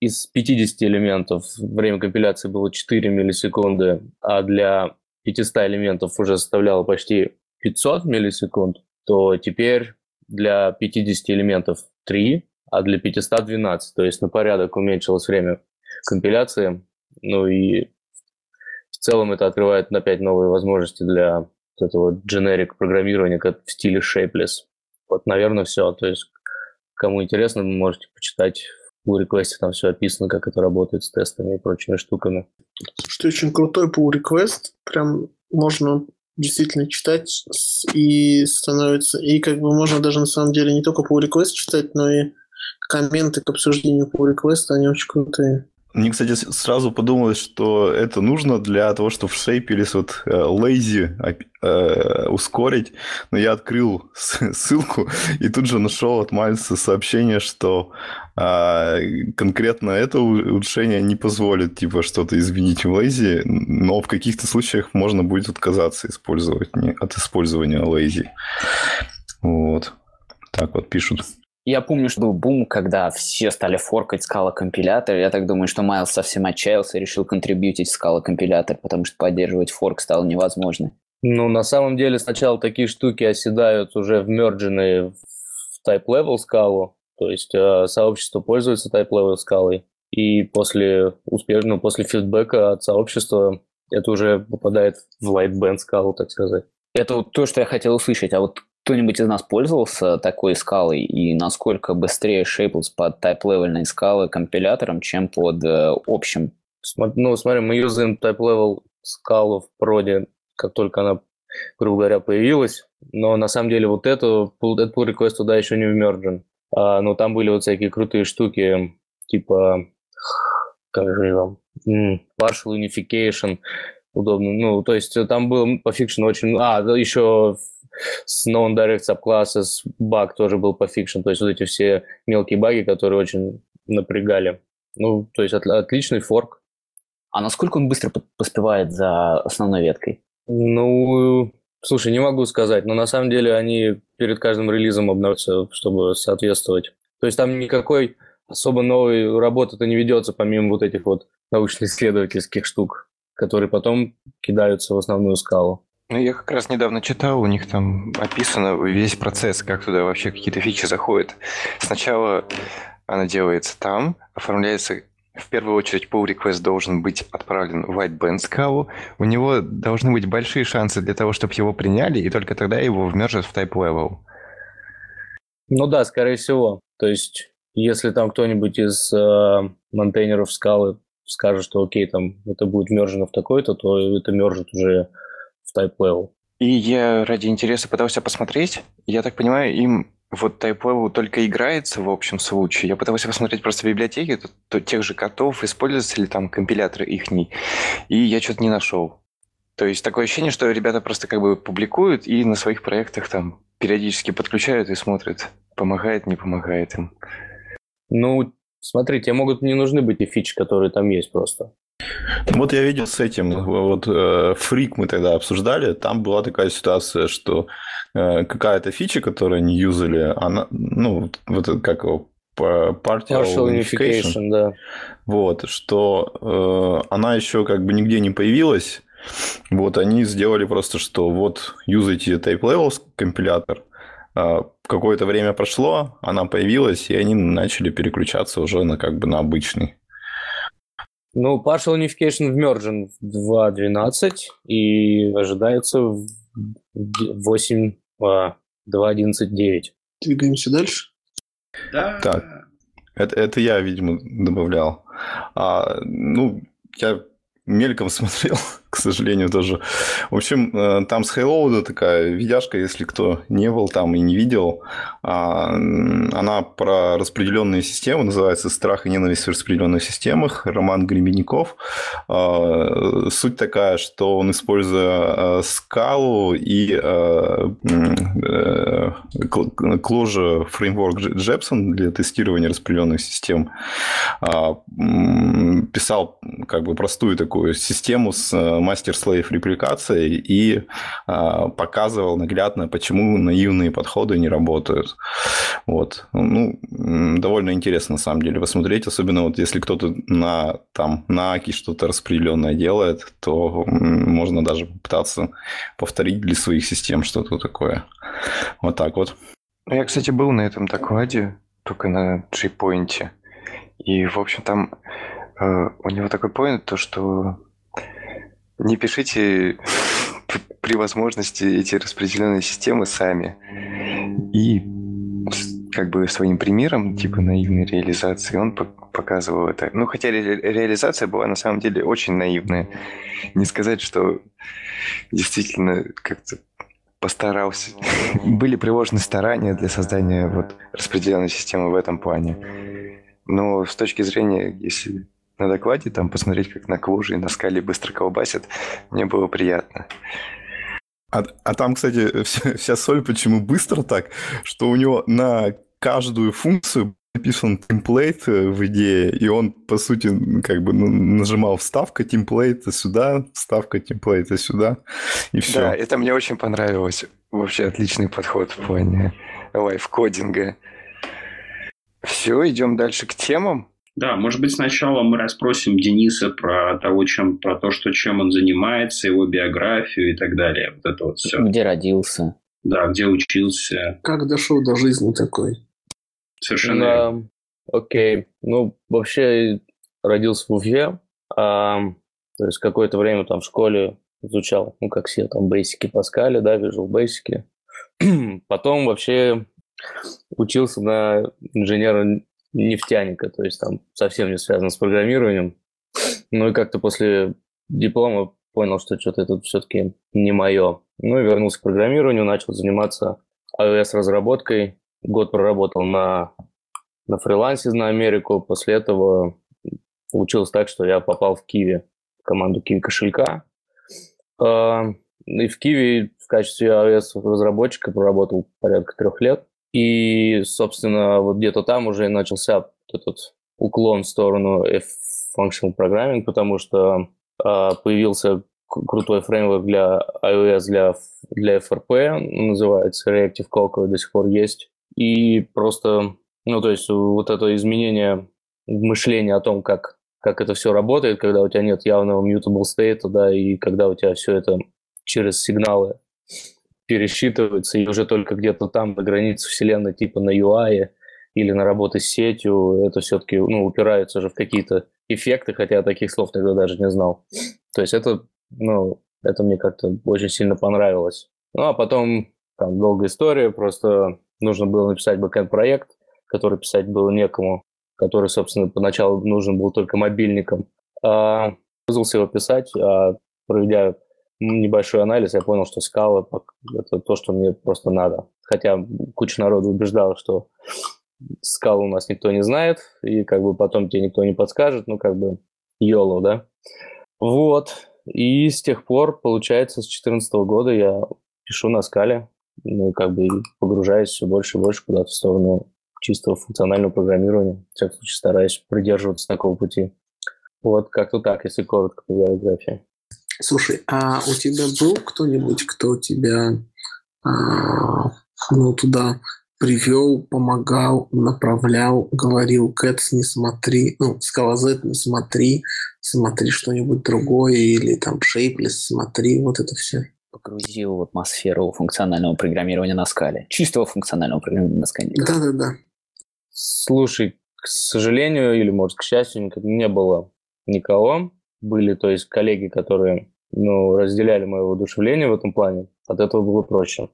из 50 элементов время компиляции было 4 миллисекунды, а для 500 элементов уже составляло почти 500 миллисекунд, то теперь для 50 элементов 3, а для 500 12. То есть на порядок уменьшилось время компиляции. Ну и в целом это открывает опять новые возможности для этого generic программирования как в стиле shapeless. Вот, наверное, все. То есть, кому интересно, можете почитать pull request, там все описано, как это работает с тестами и прочими штуками. Что очень крутой pull request, прям можно действительно читать и становится, и как бы можно даже на самом деле не только pull request читать, но и комменты к обсуждению pull request, они очень крутые. Мне, кстати, сразу подумалось, что это нужно для того, чтобы в шейперис вот лейзи э, э, ускорить. Но я открыл ссылку и тут же нашел от Мальса сообщение, что э, конкретно это улучшение не позволит типа что-то изменить в лейзи, но в каких-то случаях можно будет отказаться использовать, от использования лейзи. Вот. Так вот пишут. Я помню, что был бум, когда все стали форкать скала компилятор. Я так думаю, что Майлз совсем отчаялся и решил контрибьютить скала компилятор, потому что поддерживать форк стало невозможно. Ну, на самом деле, сначала такие штуки оседают уже вмердженные в type-level скалу, то есть э, сообщество пользуется type-level скалой, и после успешного, после фидбэка от сообщества это уже попадает в lightband скалу, так сказать. Это вот то, что я хотел услышать. А вот кто-нибудь из нас пользовался такой скалой и насколько быстрее Shapeless под type-level скалы компилятором, чем под э, общим? Ну, смотри, мы юзаем type-level скалу в проде, как только она, грубо говоря, появилась, но на самом деле вот эту, этот pull request туда еще не вмерджен. А, но там были вот всякие крутые штуки, типа, как же там, partial unification, удобно. Ну, то есть там был пофикшено очень... А, еще с known direct subclasses баг тоже был пофикшен, то есть вот эти все мелкие баги, которые очень напрягали. Ну, то есть от, отличный форк. А насколько он быстро поспевает за основной веткой? Ну, слушай, не могу сказать, но на самом деле они перед каждым релизом обновляются, чтобы соответствовать. То есть там никакой особо новой работы-то не ведется, помимо вот этих вот научно-исследовательских штук, которые потом кидаются в основную скалу. Ну, я как раз недавно читал, у них там описано весь процесс, как туда вообще какие-то фичи заходят. Сначала она делается там, оформляется в первую очередь pull request должен быть отправлен в whiteband скалу. У него должны быть большие шансы для того, чтобы его приняли, и только тогда его вмержат в type level. Ну да, скорее всего. То есть, если там кто-нибудь из э, монтейнеров скалы скажет, что окей, там это будет мержено в такой-то, то это мержит уже в type level. И я ради интереса пытался посмотреть. Я так понимаю, им вот Type Level только играется в общем случае. Я пытался посмотреть просто в библиотеке то, то тех же котов, используются ли там компиляторы ихний, и я что-то не нашел. То есть такое ощущение, что ребята просто как бы публикуют и на своих проектах там периодически подключают и смотрят, помогает, не помогает им. Ну, смотрите, могут не нужны быть и фичи, которые там есть просто. Вот я видел с этим, вот э, фрик мы тогда обсуждали, там была такая ситуация, что э, какая-то фича, которую они юзали, она, ну, вот как его, partial, partial unification, unification, да. Вот, что э, она еще как бы нигде не появилась, вот, они сделали просто, что вот юзайте Type Levels компилятор, какое-то время прошло, она появилась, и они начали переключаться уже на как бы на обычный. Ну, Partial Unification вмержен в 2.12 и ожидается в 8, 2.11.9. Двигаемся дальше? Да. Так, это, это я, видимо, добавлял. А, ну, я мельком смотрел, к сожалению, тоже. В общем, э, там с Halo такая видяшка, если кто не был там и не видел. А, она про распределенные системы, называется «Страх и ненависть в распределенных системах», Роман Гребенников. А, суть такая, что он, используя э, скалу и э, Clojure фреймворк Jepson для тестирования распределенных систем, а, писал как бы простую такую систему с э, мастер-слейв репликацией и а, показывал наглядно, почему наивные подходы не работают. Вот. Ну, довольно интересно, на самом деле, посмотреть, особенно вот если кто-то на, там, на Аки что-то распределенное делает, то можно даже попытаться повторить для своих систем что-то такое. Вот так вот. Я, кстати, был на этом докладе, только на G-Point. И, в общем, там Э, у него такой поинт, то что не пишите при возможности эти распределенные системы сами. И как бы своим примером, типа наивной реализации, он показывал это. Ну, хотя ре реализация была на самом деле очень наивная. Не сказать, что действительно как-то постарался. Были приложены старания для создания вот распределенной системы в этом плане. Но с точки зрения, если на докладе, там посмотреть, как на клуже и на скале быстро колбасят, мне было приятно. А, а там, кстати, вся, вся соль почему быстро так, что у него на каждую функцию написан темплейт э, в идее, и он, по сути, как бы ну, нажимал вставка темплейта сюда, вставка темплейта сюда, и все. Да, это мне очень понравилось. Вообще отличный подход в плане лайфкодинга. Все, идем дальше к темам. Да, может быть, сначала мы расспросим Дениса про того, чем, про то, что, чем он занимается, его биографию и так далее. Вот это вот все. Где родился. Да, где учился. Как дошел до жизни такой. Совершенно да. Окей. Ну, вообще родился в Уфе. А, то есть какое-то время там в школе изучал, ну, как все там бейсики Паскаля, да, Visual бейсики. Потом вообще учился на инженера нефтяника, то есть там совсем не связано с программированием. Ну и как-то после диплома понял, что что-то это все-таки не мое. Ну и вернулся к программированию, начал заниматься iOS-разработкой. Год проработал на, на фрилансе на Америку. После этого получилось так, что я попал в Киви, в команду Киви кошелька. А, и в Киви в качестве iOS-разработчика проработал порядка трех лет. И, собственно, вот где-то там уже начался этот уклон в сторону F-Functional Programming, потому что э, появился крутой фреймворк для iOS, для, для FRP, называется Reactive Cocoa, до сих пор есть. И просто Ну, то есть вот это изменение мышления о том, как, как это все работает, когда у тебя нет явного mutable state, да, и когда у тебя все это через сигналы пересчитывается, и уже только где-то там на границе вселенной, типа на UI или на работы с сетью, это все-таки ну, упирается уже в какие-то эффекты, хотя я таких слов тогда даже не знал. То есть это, ну, это мне как-то очень сильно понравилось. Ну, а потом там долгая история, просто нужно было написать бэкэнд-проект, который писать было некому, который, собственно, поначалу нужен был только мобильником. А, вызвался его писать, а проведя небольшой анализ, я понял, что скала – это то, что мне просто надо. Хотя куча народу убеждала, что скалу у нас никто не знает, и как бы потом тебе никто не подскажет, ну как бы YOLO, да. Вот. И с тех пор, получается, с 2014 года я пишу на скале, ну, как бы погружаюсь все больше и больше куда-то в сторону чистого функционального программирования. В всяком случае, стараюсь придерживаться такого пути. Вот как-то так, если коротко по биографии. Слушай, а у тебя был кто-нибудь, кто тебя а, ну, туда привел, помогал, направлял, говорил, Кэтс, не смотри, ну, Скалазет, не смотри, смотри что-нибудь другое, или там Шейплес, смотри, вот это все. Погрузил в атмосферу функционального программирования на скале. Чистого функционального программирования на скале. Да-да-да. Слушай, к сожалению, или, может, к счастью, не было никого были, то есть коллеги, которые ну, разделяли мое воодушевление в этом плане, от этого было проще.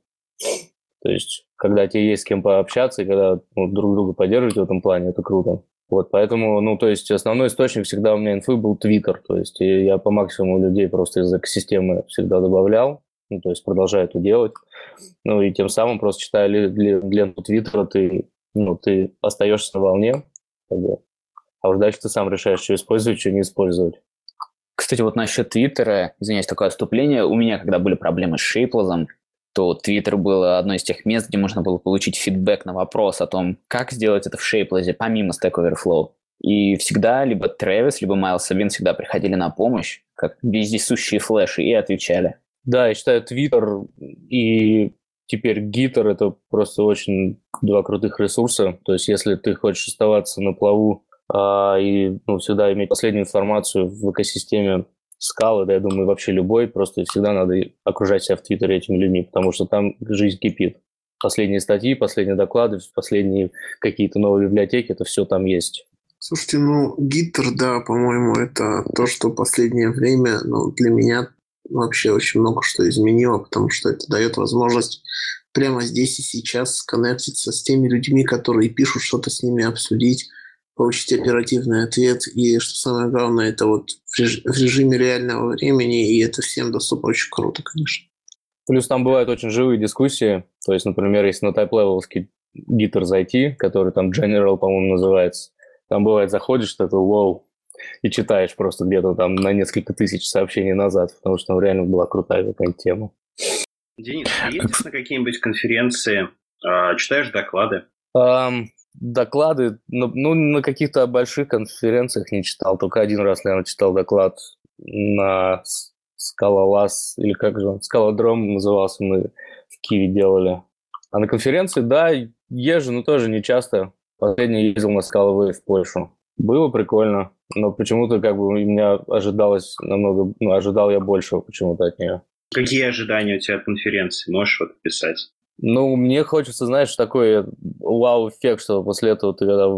То есть, когда тебе есть с кем пообщаться, и когда ну, друг друга поддерживать в этом плане, это круто. Вот, поэтому, ну, то есть, основной источник всегда у меня инфы был Твиттер, то есть, я по максимуму людей просто из экосистемы всегда добавлял, ну, то есть, продолжаю это делать. Ну, и тем самым просто читая ленту Твиттера, ты, ну, ты остаешься на волне, как бы. а уже дальше ты сам решаешь, что использовать, что не использовать. Кстати, вот насчет Твиттера, извиняюсь, такое отступление. У меня, когда были проблемы с Шейплозом, то Твиттер был одно из тех мест, где можно было получить фидбэк на вопрос о том, как сделать это в Шейплозе, помимо Stack Overflow. И всегда либо Трэвис, либо Майл Сабин всегда приходили на помощь, как вездесущие флеши, и отвечали. Да, я считаю, Твиттер и теперь Гитер – это просто очень два крутых ресурса. То есть если ты хочешь оставаться на плаву и ну, всегда иметь последнюю информацию в экосистеме скалы, да, я думаю, вообще любой, просто всегда надо окружать себя в Твиттере этими людьми, потому что там жизнь кипит. Последние статьи, последние доклады, последние какие-то новые библиотеки, это все там есть. Слушайте, ну, Гиттер, да, по-моему, это то, что последнее время, ну, для меня вообще очень много что изменило, потому что это дает возможность прямо здесь и сейчас сконнектиться с теми людьми, которые пишут, что-то с ними обсудить, получить оперативный ответ. И что самое главное, это вот в, режиме реального времени, и это всем доступно очень круто, конечно. Плюс там бывают очень живые дискуссии. То есть, например, если на тайп-левелский гитар зайти, который там General, по-моему, называется, там бывает заходишь, что это вау, и читаешь просто где-то там на несколько тысяч сообщений назад, потому что там реально была крутая какая-нибудь тема. Денис, ты ездишь на какие-нибудь конференции, а, читаешь доклады? Um, доклады, ну, на каких-то больших конференциях не читал. Только один раз, наверное, читал доклад на Скалолаз, или как же он, Скалодром назывался, мы в Киеве делали. А на конференции, да, езжу, но тоже не часто. Последний ездил на Скаловые в Польшу. Было прикольно, но почему-то как бы у меня ожидалось намного, ну, ожидал я большего почему-то от нее. Какие ожидания у тебя от конференции? Можешь вот описать? Ну, мне хочется, знаешь, такой вау-эффект, что после этого ты когда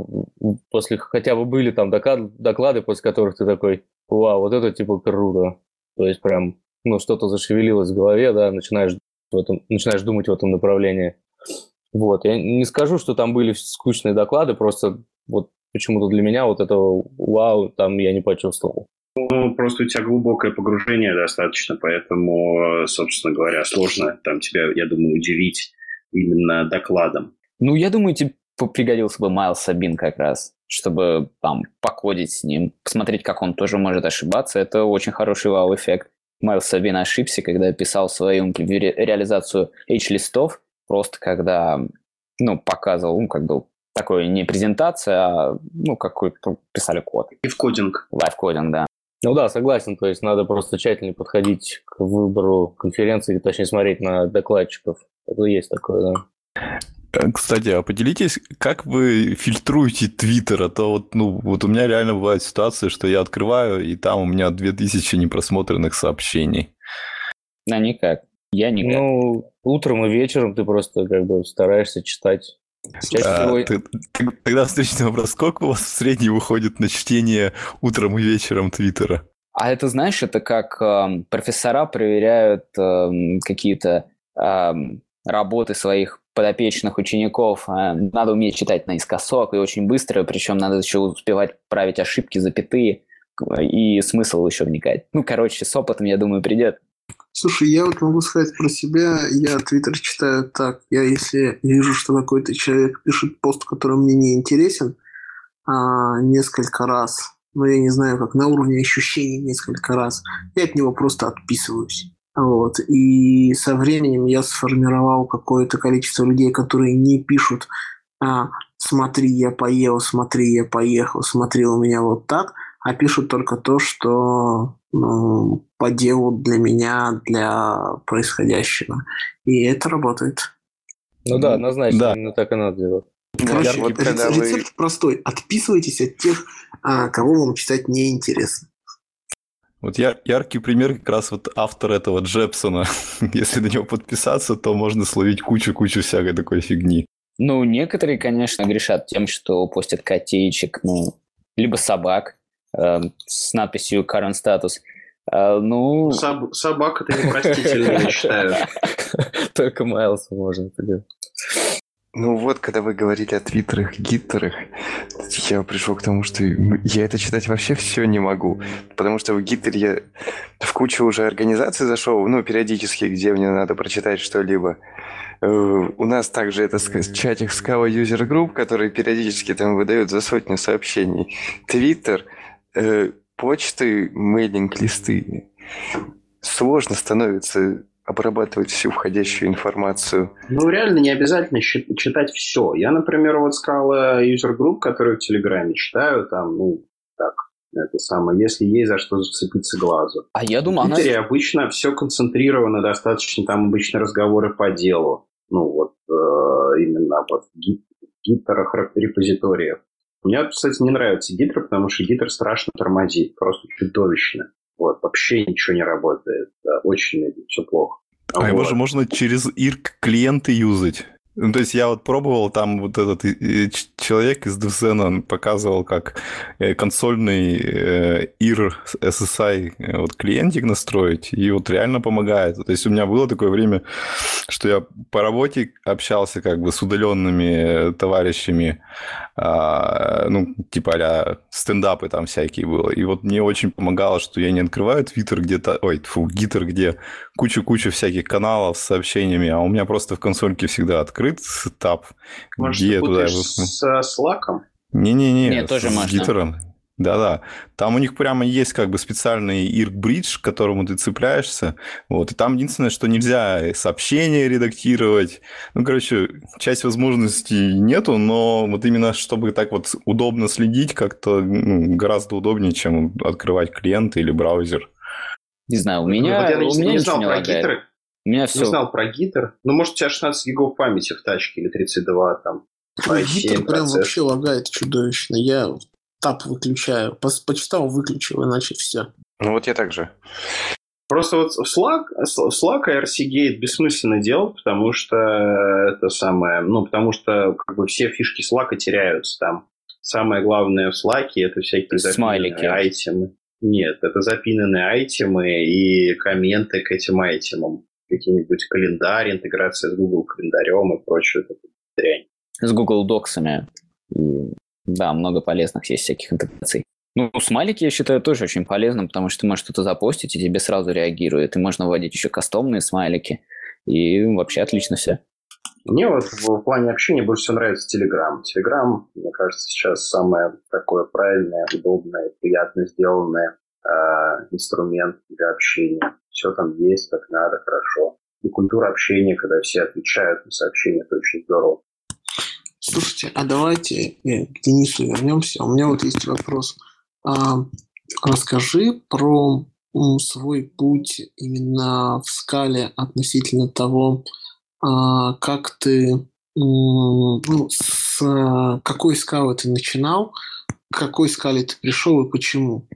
после хотя бы были там доклады, после которых ты такой, вау, вот это типа круто. То есть прям, ну, что-то зашевелилось в голове, да, начинаешь, в этом, начинаешь думать в этом направлении. Вот, я не скажу, что там были скучные доклады, просто вот почему-то для меня вот этого вау там я не почувствовал. Ну, просто у тебя глубокое погружение достаточно, поэтому, собственно говоря, сложно там тебя, я думаю, удивить именно докладом. Ну, я думаю, тебе пригодился бы Майл Сабин как раз, чтобы там покодить с ним, посмотреть, как он тоже может ошибаться. Это очень хороший вау-эффект. Майлз Сабин ошибся, когда писал свою ре- реализацию HList ов, просто когда ну, показывал, ну, как бы такое не презентация, а ну, какой-то писали код. Live coding. Live coding, да. Ну да, согласен. То есть надо просто тщательнее подходить к выбору конференции, точнее смотреть на докладчиков. Это есть такое, да. Э, кстати, а поделитесь, как вы фильтруете Твиттер? А то вот, ну, вот у меня реально бывает ситуация, что я открываю, и там у меня 2000 непросмотренных сообщений. Да никак. Я никак. Ну, утром и вечером ты просто как бы стараешься читать. Чаще А, всего... ты- тогда встречный вопрос. Сколько у вас в среднем выходит на чтение утром и вечером Твиттера? А это, знаешь, это как эм, профессора проверяют эм, какие-то эм, работы своих подопечных учеников. Э, Надо уметь читать наискосок и очень быстро, причем надо еще успевать править ошибки, запятые, и смысл еще вникать. Ну, короче, с опытом, я думаю, придет. Слушай, я вот могу сказать про себя. Я Твиттер читаю так. Я если вижу, что какой-то человек пишет пост, который мне не интересен, а, несколько раз, но я не знаю, как на уровне ощущений несколько раз, я от него просто отписываюсь. Вот. И со временем я сформировал какое-то количество людей, которые не пишут а, «смотри, я поел, смотри, я поехал, смотри, у меня вот так», а пишут только то, что ну, по делу для меня, для происходящего. И это работает. Ну да, однозначно, Да. именно так и надо делать. Короче, вот рецепт, когда вы- простой. Отписывайтесь от тех, а, кого вам читать неинтересно. Вот я, яркий пример как раз вот автор этого Джепсона. Если на него подписаться, то можно словить кучу-кучу всякой такой фигни. Ну, некоторые, конечно, грешат тем, что постят котеечек, ну, либо собак эм, с надписью current status. Э, ну, Соб- собака это непростительно, я считаю. Только Майлсу можно это делать. Ну вот, когда вы говорили о твиттерах, гиттерах, я пришел к тому, что я это читать вообще все не могу. Потому что в гиттере я в кучу уже организаций зашел, ну, периодически, где мне надо прочитать что-либо. Э, У нас также это чатик Scala User Group, который периодически там выдает за сотню сообщений. Твиттер, э, почты, мейлинг-листы. Сложно становится обрабатывать всю входящую информацию. Ну, реально не обязательно читать все. Я, например, вот сказал user group, который в Телеграме читаю, там, ну, так, это самое, если есть за что зацепиться глазу. а я В думаю, она... Обычно все концентрировано, достаточно там обычно разговоры по делу. Ну, вот э, именно вот в гит- гиттерах, реп- репозиториях. Мне, кстати, не нравится гиттер, потому что гиттер страшно тормозит, просто чудовищно. Вот, вообще ничего не работает. Да, очень все плохо. А его Вот. же можно через IRC клиенты юзать. Ну, то есть я вот пробовал, там вот этот э, э, человек из DevZen, он показывал, как э, консольный э, IR SSI э, вот клиентик настроить, и вот реально помогает. То есть у меня было такое время, что я по работе общался как бы с удаленными э, товарищами, а, ну, типа а стендапы там всякие было. И вот мне очень помогало, что я не открываю Твиттер где-то, ой, фу, Гиттер, где куча-куча всяких каналов с сообщениями, а у меня просто в консольке всегда открыт таб, Может, где туда... с Slack'ом? Не-не-не, Нет, тоже с можно. Гиттером. Да-да. Там у них прямо есть как бы специальный IRC-бридж, к которому ты цепляешься. Вот. И там единственное, что нельзя сообщения редактировать. Ну, короче, часть возможностей нету, но вот именно чтобы так вот удобно следить, как-то ну, гораздо удобнее, чем открывать клиент или браузер. Не знаю, у меня, вот я у меня не знал про лагает. У меня Не все. знал про гиттер. Ну, может, у тебя 16 гигов памяти в тачке или 32 там. Ой, i7 Гиттер прям вообще лагает чудовищно. Я тап выключаю. Пос- Почитал, выключил, иначе все. Ну вот я также. Просто вот Slack, Slack и RCGate бессмысленно делать, потому что это самое, ну, потому что как бы все фишки Slack теряются там. Самое главное в Slack это всякие Смайлики. айтемы. Нет, это запинанные айтемы и комменты к этим айтемам. Какие-нибудь календарь, интеграция с Google календарем и прочее. такую дрянь. с Google Docs'ами. Да, много полезных есть всяких интеграций. Ну, смайлики я считаю тоже очень полезным, потому что ты можешь что-то запостить, и тебе сразу реагирует. И можно вводить еще кастомные смайлики. И вообще отлично все. Мне вот в плане общения больше всего нравится Telegram. Telegram, мне кажется, сейчас самое такое правильное, удобное, приятно сделанное э, инструмент для общения. Все там есть, как надо, хорошо. И культура общения, когда все отвечают на сообщения, это очень здорово. Слушайте, а давайте э, к Денису вернемся. У меня вот есть вопрос. А, расскажи про свой путь именно в скале относительно того, а, как ты ну, с какой скалы ты начинал, к какой скале ты пришел и почему?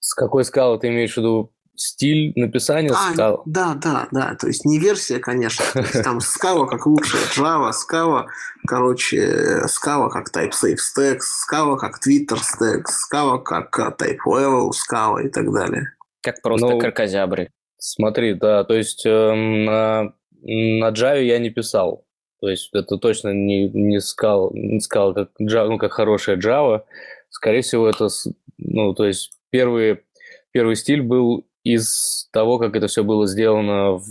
С какой скалы ты имеешь в виду стиль написания а, скал? Да, да, да. То есть не версия, конечно. там скала как лучшая Java, скала, короче, скала как TypeSafe Stack, скала как Twitter Stack, скала как Type Level, скала и так далее. Как просто ну, кракозябры. Смотри, да, то есть э, на, на Java я не писал. То есть это точно не, не скал, не скал как, Java, ну, как хорошая Java. Скорее всего, это, ну, то есть первый, первый стиль был из того, как это все было сделано в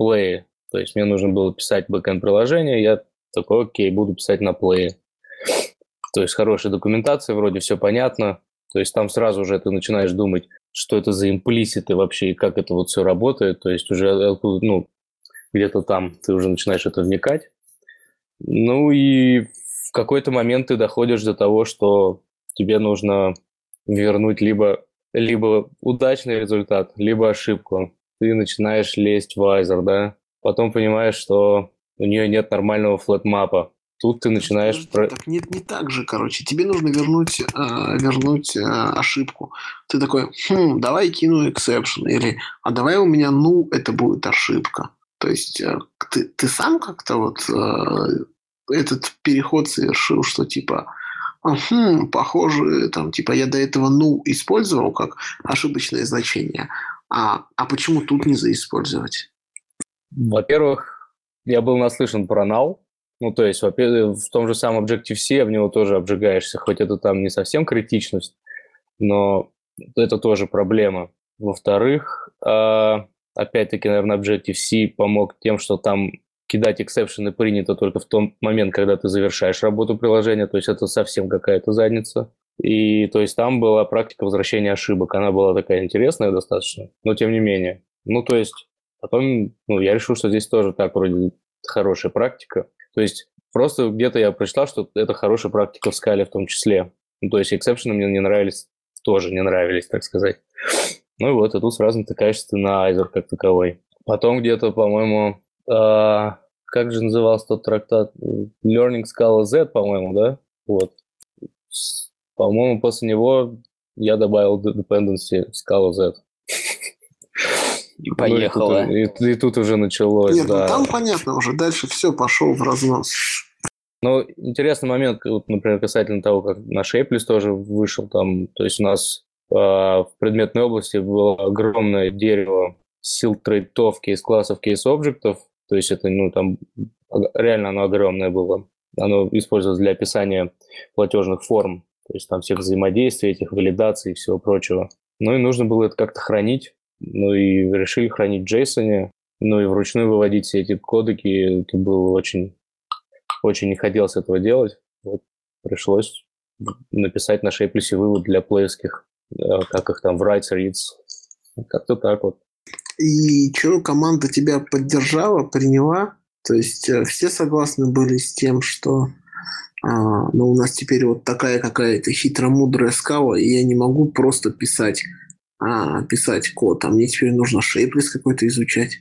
Play. То есть мне нужно было писать бэкэнд приложение, я такой, окей, буду писать на Play. То есть хорошая документация, вроде все понятно. То есть там сразу уже ты начинаешь думать, что это за имплиситы вообще и как это вот все работает. То есть уже ну, где-то там ты уже начинаешь это вникать. Ну и в какой-то момент ты доходишь до того, что тебе нужно вернуть либо, либо удачный результат, либо ошибку. Ты начинаешь лезть в Either, да? Потом понимаешь, что у нее нет нормального flatMap а. Тут ты начинаешь... Так, так нет, не так же, короче. Тебе нужно вернуть, э, вернуть э, ошибку. Ты такой, хм, давай кину эксепшн. Или, а давай у меня ну, это будет ошибка. То есть э, ты, ты сам как-то вот э, этот переход совершил, что типа, хм, похоже, там, типа, я до этого ну использовал как ошибочное значение, а, а почему тут не заиспользовать? Во-первых, я был наслышан про null, ну, то есть, в том же самом Objective-C в него тоже обжигаешься, хоть это там не совсем критичность, но это тоже проблема. Во-вторых, а, опять-таки, наверное, Objective-C помог тем, что там кидать эксепшены принято только в том момент, когда ты завершаешь работу приложения, то есть это совсем какая-то задница. И то есть там была практика возвращения ошибок, она была такая интересная достаточно, но тем не менее. Ну, то есть потом ну, я решил, что здесь тоже так вроде хорошая практика. То есть просто где-то я прочитал, что это хорошая практика в скале в том числе. Ну, то есть exception ы мне не нравились, тоже не нравились, так сказать. Ну и вот, и тут сразу натыкаешься ты на Either как таковой. Потом где-то, по-моему, э, как же назывался тот трактат? Learning Scalaz, по-моему, да? Вот. По-моему, после него я добавил dependency Scalaz. И поехало. Ну, и, тут, и, и тут уже началось, Нет, да. ну, там понятно уже, дальше все, пошел в разнос. Ну, интересный момент, вот, например, касательно того, как на Shapeless тоже вышел там, то есть у нас а, в предметной области было огромное дерево сил трейтов кейс-классов, кейс-объектов, то есть это, ну, там реально оно огромное было. Оно использовалось для описания платежных форм, то есть там всех взаимодействий, этих валидаций и всего прочего. Ну и нужно было это как-то хранить. Ну и решили хранить в JSON, ну и вручную выводить все эти кодеки. Это было очень, очень не хотелось этого делать. Вот пришлось написать на шейплесе вывод для плеерских Э, как их там, writes, reads. Как-то так вот. И что, команда тебя поддержала, приняла? То есть э, все согласны были с тем, что а, ну, у нас теперь вот такая какая-то хитро-мудрая скала, и я не могу просто писать, а, писать код, а мне теперь нужно шейплес какой-то изучать.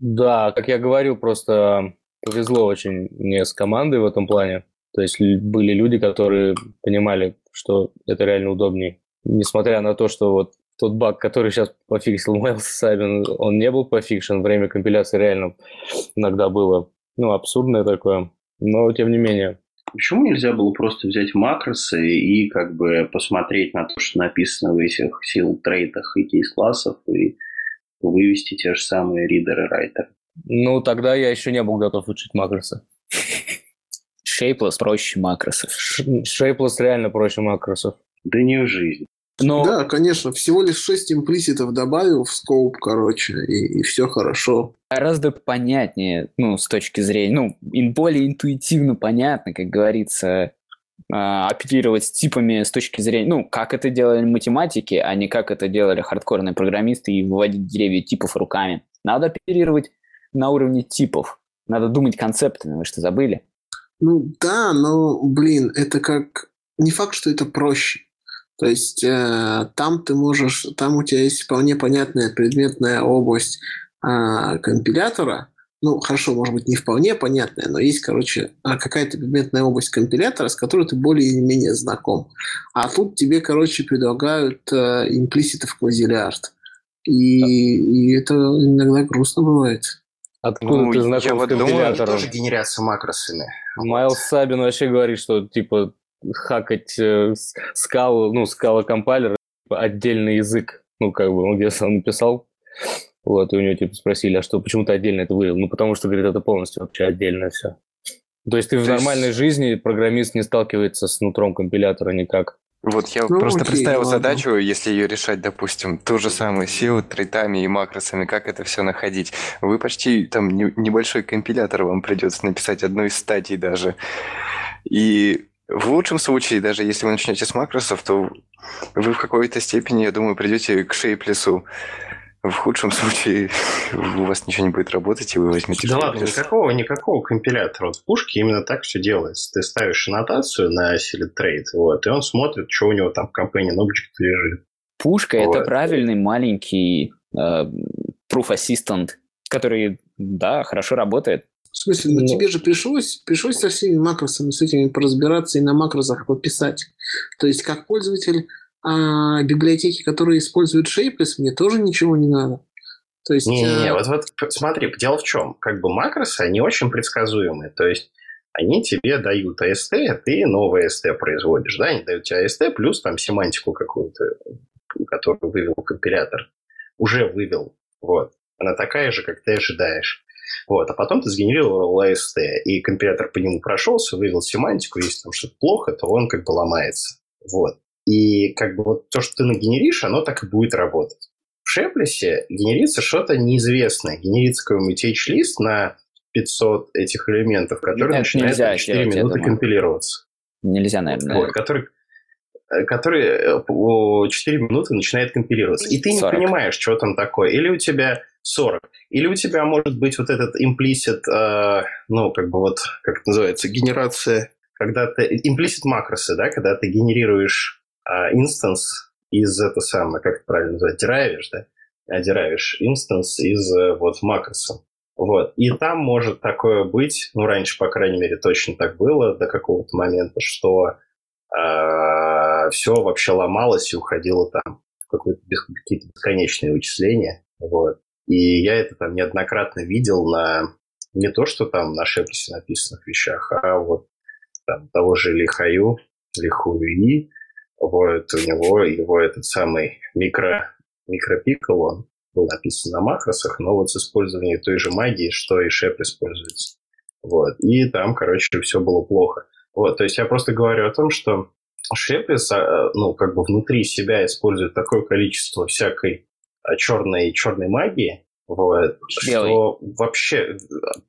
Да, как я говорил, просто повезло очень мне с командой в этом плане. То есть были люди, которые понимали, что это реально удобнее несмотря на то, что вот тот баг, который сейчас пофиксил Майлз Сабин, он не был пофикшен, время компиляции реально иногда было, ну, абсурдное такое, но тем не менее. Почему нельзя было просто взять макросы и как бы посмотреть на то, что написано в этих сил трейтах и кейс-классов и вывести те же самые ридеры райтеры? Ну, тогда я еще не был готов учить макросы. Shapeless проще макросов. Shapeless реально проще макросов. Да не в жизни. Но... Да, конечно, всего лишь 6 имплиситов добавил в скоп, короче, и, и все хорошо. Гораздо понятнее, ну, с точки зрения, ну, более интуитивно понятно, как говорится, а, оперировать с типами с точки зрения, ну, как это делали математики, а не как это делали хардкорные программисты и выводить деревья типов руками. Надо оперировать на уровне типов. Надо думать концептами, вы что, забыли? Ну да, но, блин, это как... Не факт, что это проще. То есть э, там ты можешь, там у тебя есть вполне понятная предметная область э, компилятора, ну, хорошо, может быть, не вполне понятная, но есть, короче, а, какая-то предметная область компилятора, с которой ты более или менее знаком. А тут тебе, короче, предлагают э, имплиситов квазилиард. И, и это иногда грустно бывает. Откуда Ну, ты я знаком вот с думаю, компилятором? Тоже генерация макросами. Майлз Сабин вообще говорит, что типа хакать э, скалу, ну, скала компайлер типа, отдельный язык. Ну, как бы, он где-то написал. Вот, и у него типа спросили, а что, почему ты отдельно это вывел? Ну, потому что, говорит, это полностью вообще отдельно все. То есть ты в То есть- нормальной жизни программист не сталкивается с нутром компилятора никак. Вот я Ну, просто окей, представил ладно. задачу, если ее решать, допустим, ту же самую силу, трейтами и макросами, как это все находить. Вы почти там не- небольшой компилятор вам придется написать одну из стадий даже. И в лучшем случае, даже если вы начнете с макросов, то вы в какой-то степени, я думаю, придете к шейплесу. В худшем случае у вас ничего не будет работать, и вы возьмете Да ладно, никакого, никакого компилятора. Вот в пушке именно так все делается. Ты ставишь аннотацию на Trade, вот, и он смотрит, что у него там в компании Object лежит. Пушка это Вот. правильный маленький э, proof assistant, который, да, хорошо работает. В смысле, ну, Ну. тебе же пришлось, пришлось со всеми макросами, с этими поразбираться и на макросах пописать. То есть, как пользователь а, библиотеки, которые используют Shapeless, мне тоже ничего не надо. То есть, Не-не-не, э, вот, вот смотри, дело в чем. Как бы макросы, они очень предсказуемые. То есть они тебе дают AST, а ты новый AST производишь. Да? Они дают тебе AST плюс там семантику какую-то, которую вывел компилятор. Уже вывел. Вот. Она такая же, как ты ожидаешь. Вот. А потом ты сгенерировал AST, и компилятор по нему прошелся, вывел семантику. Если там что-то плохо, то он как бы ломается. Вот. И как бы вот то, что ты нагенеришь, оно так и будет работать. В Шеплесе генерится что-то неизвестное. Генерится какой-нибудь H-лист на 500 этих элементов, Это начинает нельзя на 4 сделать, я минуты компилироваться. Нельзя, наверное. Вот, который, э, который э, по 4 минуты начинает компилироваться. И ты не 40. понимаешь, что там такое. Или у тебя 40. Или у тебя может быть вот этот implicit, э, ну, как бы вот, как это называется, генерация, когда ты... Implicit макросы, да, когда ты генерируешь э, instance из это самое, как это правильно называть, derive ишь, да? А, instance из э, вот макроса. Вот. И там может такое быть, ну, раньше, по крайней мере, точно так было до какого-то момента, что все вообще ломалось и уходило там в какие-то бесконечные вычисления. Вот. И я это там неоднократно видел на не то, что там на shapeless е написанных вещах, а вот там того же Лихаю, Лихуи, вот у него его этот самый микро, микропикл, он был написан на макросах, но вот с использованием той же магии, что и шеп используется. Вот. И там, короче, все было плохо. Вот, то есть я просто говорю о том, что Шеприс, ну, как бы внутри себя использует такое количество всякой черной, черной магии, вот, Белой. что вообще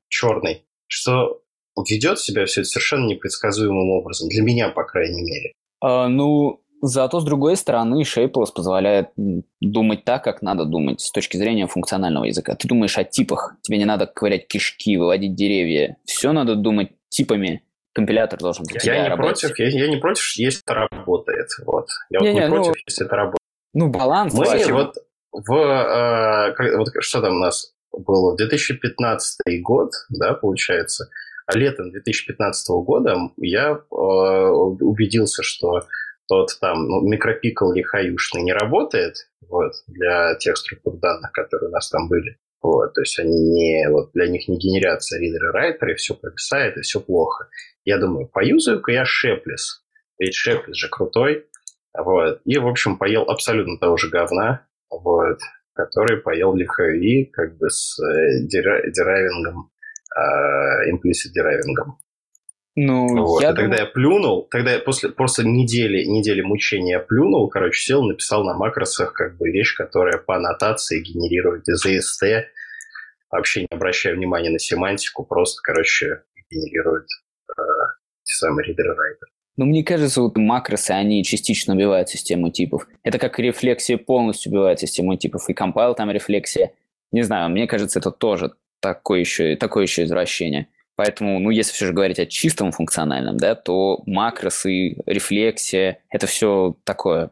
черный, что ведет себя все это совершенно непредсказуемым образом. Для меня, по крайней мере. А, ну, зато с другой стороны, Shapeless позволяет думать так, как надо думать с точки зрения функционального языка. Ты думаешь о типах, тебе не надо ковырять кишки, выводить деревья. Все надо думать типами. Компилятор должен для Я не работать. против, я, я не против, если это работает. Вот. Я вот Не-не, не ну, против, если это работает. Ну, баланс. Мы вот в... э, вот что там у нас было? 2015 год, да, получается. А летом 2015 года я э, убедился, что тот там ну, микропикл лихаюшный не работает вот, для тех структур данных, которые у нас там были. Вот, то есть они не, вот для них не генерация ридеры райтеры, все прописает, и все плохо. Я думаю, поюзаю-ка я Шеплес. Ведь Шеплес же крутой. Вот. И, в общем, поел абсолютно того же говна, вот, который поел Ли Хаои как бы с э, дера- deriving ом, э, implicit deriving ом. Ну, Вот. я и тогда думаю- я плюнул, тогда я после, после недели, недели мучения я плюнул, короче, сел, написал на макросах как бы вещь, которая по аннотации генерирует из AST, вообще не обращая внимания на семантику, просто, короче, генерирует э, те самые ридеры Ну, мне кажется, вот макросы, они частично убивают систему типов. Это как рефлексия полностью убивает систему типов. И компайл там рефлексия. Не знаю, мне кажется, это тоже такое еще, такое еще извращение. Поэтому, ну, если все же говорить о чистом функциональном, да, то макросы, рефлексия, это все такое.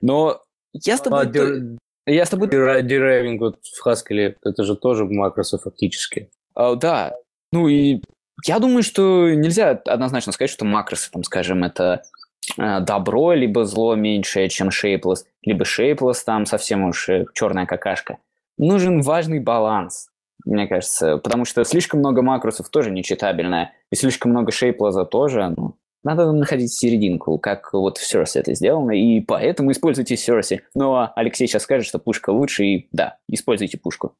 Но я с тобой... А, дер- Я с тобой... дера- Deriving вот в Haskell, это же тоже макросы фактически. А, да, ну и я думаю, что нельзя однозначно сказать, что макросы, там, скажем, это э, добро, либо зло меньшее, чем shapeless, либо shapeless там совсем уж э, черная какашка. Нужен важный баланс, мне кажется, потому что слишком много макросов тоже нечитабельное, и слишком много shapeless тоже, ну, надо находить серединку, как вот в Source это сделано, и поэтому используйте Source. Но Алексей сейчас скажет, что пушка лучше, и да, используйте пушку.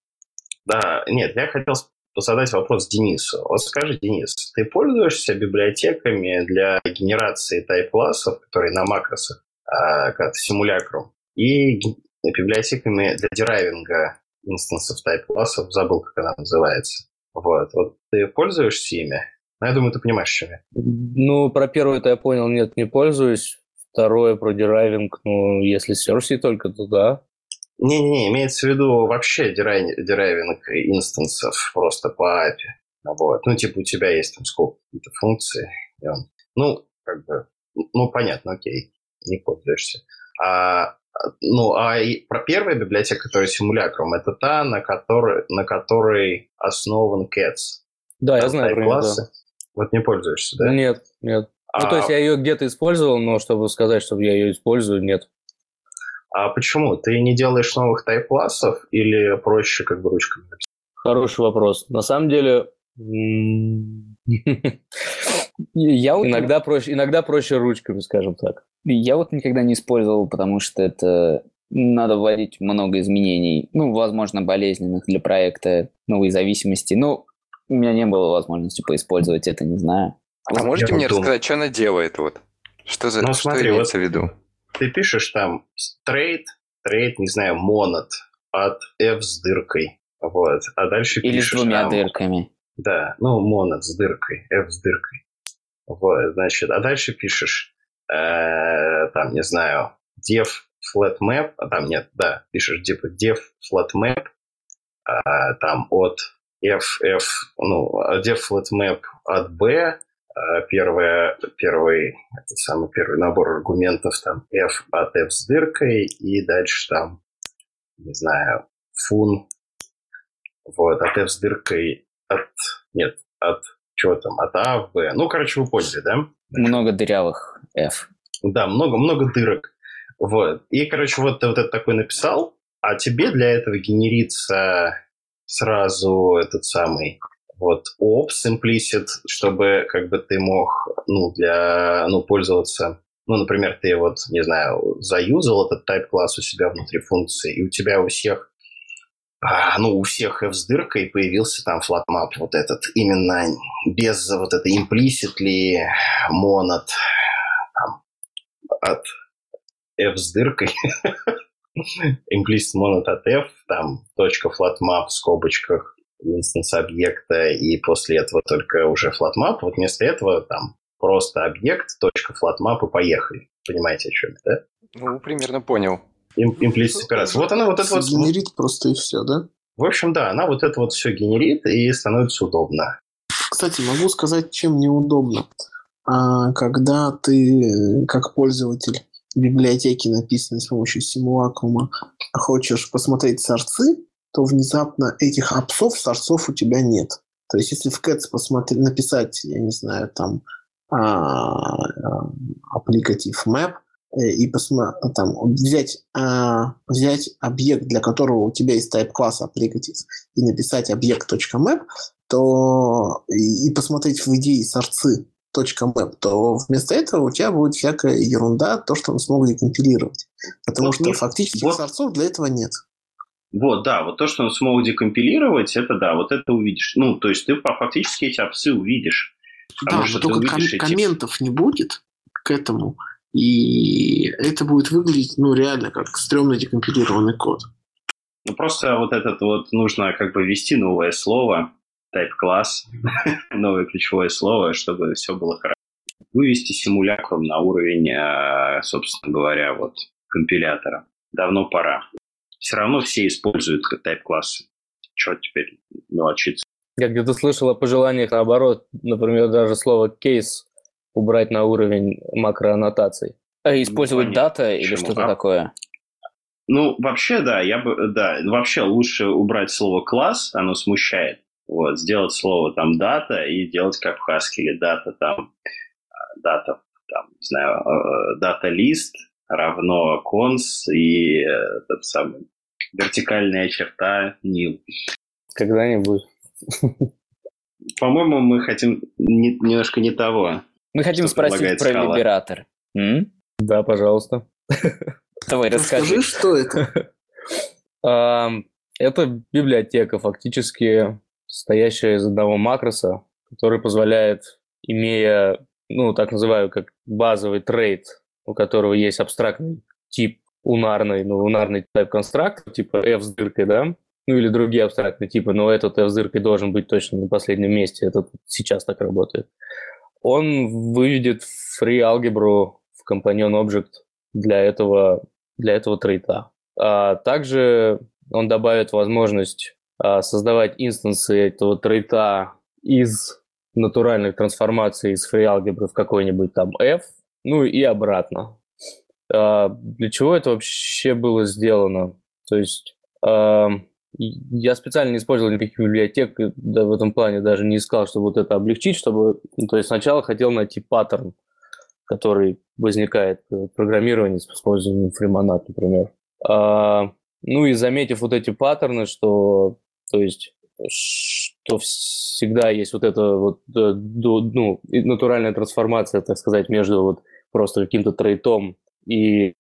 Да, нет, я хотел задать вопрос Денису. Вот скажи, Денис, ты пользуешься библиотеками для генерации type class ов, которые на макросах, а, как симулякром, и библиотеками для дерайвинга инстансов тайп-классов, забыл, как она называется. Вот. вот ты пользуешься ими? Ну, я думаю, ты понимаешь, что я. Ну, про первое это я понял, нет, не пользуюсь. Второе про deriving, ну, если Circe только, то да. Не-не, имеется в виду вообще deriving instance ов просто по API. Вот. Ну, типа, у тебя есть там сколько какие-то функций. И он, ну, как бы, ну, понятно, окей, не пользуешься. А, ну, а и про первая библиотека, которая симулякром, это та, на которой, на которой основан Cats. Да, я знаю про классы. Да. Вот не пользуешься, да? Нет, нет. А... Ну, то есть я ее где-то использовал, но чтобы сказать, что я ее использую, нет. А почему? Ты не делаешь новых тайп-классов или проще как бы ручками написать? Хороший вопрос. На самом деле, я вот иногда проще, иногда проще ручками, скажем так. Я вот никогда не использовал, потому что это надо вводить много изменений, ну, возможно, болезненных для проекта, новые зависимости. Ну, у меня не было возможности поиспользовать это, не знаю. А можете мне думаю. рассказать, что она делает вот? Что за ну, что смотри, имеется вот в виду? Ты пишешь там trait, trait, не знаю, Monad от F с дыркой. Вот. А дальше Или пишешь с двумя там, дырками. Да, ну, Monad с дыркой, F с дыркой. Вот, значит, а дальше пишешь, э, там, не знаю, def flatMap, а там нет, да, пишешь типа def flatMap, э, там от F, F, ну, dev flat map от B, первое, первый, это самый первый набор аргументов, там, F от F с дыркой, и дальше там, не знаю, фун, вот, от F с дыркой, от, нет, от чего там, от А в Б. Ну, короче, вы поняли, да? Много дырявых F. Да, много-много дырок. Вот. И, короче, вот ты вот это такой написал, а тебе для этого генерится сразу этот самый вот ops implicit, чтобы как бы ты мог, ну, для, ну, пользоваться ну, например, ты вот, не знаю, заюзал этот type class у себя внутри функции, и у тебя у всех а, ну, у всех F с дыркой появился там flatMap вот этот, именно без вот этой implicitly Monad там, от F с дыркой. implicit монот от F, там точка flatmap в скобочках инстанс объекта, и после этого только уже flatmap. Вот вместо этого там просто объект, точка flatmap и поехали. Понимаете, о чем да? Ну, примерно понял имплисит операция. Вот она вот это вот... Генерит просто и все, да? В общем, да, она вот это вот все генерит и становится удобно. Кстати, могу сказать, чем неудобно. А, когда ты, как пользователь библиотеки, написанной с помощью симулакрума, хочешь посмотреть сорцы, то внезапно этих апсов, сорцов у тебя нет. То есть, если в Cats посмотреть, написать, я не знаю, там, а, а, applicative map, Э, и посмотреть, там, взять, а, взять объект, для которого у тебя есть type класс applicative, и написать объект.map, то и, и посмотреть в идее сорцы .map, то вместо этого у тебя будет всякая ерунда, то, что мы смогли компилировать. Потому вот, что фактически вот, сорцов для этого нет. Вот, да, вот то, что он смог декомпилировать, это да, вот это увидишь. Ну, то есть ты фактически эти опсы увидишь. Да, но только ком- эти... комментов не будет к этому. И это будет выглядеть, ну, реально, как стрёмный декомпилированный код. Ну, просто вот этот вот нужно как бы ввести новое слово, type-класс, новое ключевое слово, чтобы все было хорошо. Вывести симулякрум на уровень, а, собственно говоря, вот компилятора. Давно пора. Все равно все используют type-классы. Что теперь мелочиться? Я где-то слышал о пожеланиях наоборот, например, даже слово кейс убрать на уровень макроаннотаций. А использовать ну, дата или что-то а? такое? Ну, вообще, да, я бы, да, вообще лучше убрать слово класс, оно смущает. Вот, сделать слово там дата и делать как в Haskell. Дата там, дата, там, не знаю, дата лист равно конс и этот самый вертикальная черта nil. Когда-нибудь. По-моему, мы хотим не, немножко не того. Мы хотим спросить про Scala. Liberator. М? Да, пожалуйста. Давай расскажи. Расскажи, что это? Это библиотека, фактически стоящая из одного макроса, который позволяет, имея, ну, так называю, как базовый трейд, у которого есть абстрактный тип унарный, ну, унарный type констрактор, типа f с дыркой, да, ну или другие абстрактные типы, но этот f с дыркой должен быть точно на последнем месте, это сейчас так работает. Он выведет free алгебру в companion object для этого, для этого трейта. А также он добавит возможность а, создавать инстансы этого трейта из натуральных трансформаций из free алгебры в какой-нибудь там f, ну и обратно. А, для чего это вообще было сделано? То есть а, я специально не использовал никаких библиотек, да, в этом плане даже не искал, чтобы вот это облегчить, чтобы... Ну, то есть сначала хотел найти паттерн, который возникает в программировании с использованием фримонат, например. А, ну и заметив вот эти паттерны, что, то есть, что всегда есть вот эта вот, э, ну, натуральная трансформация, так сказать, между вот просто каким-то трейтом и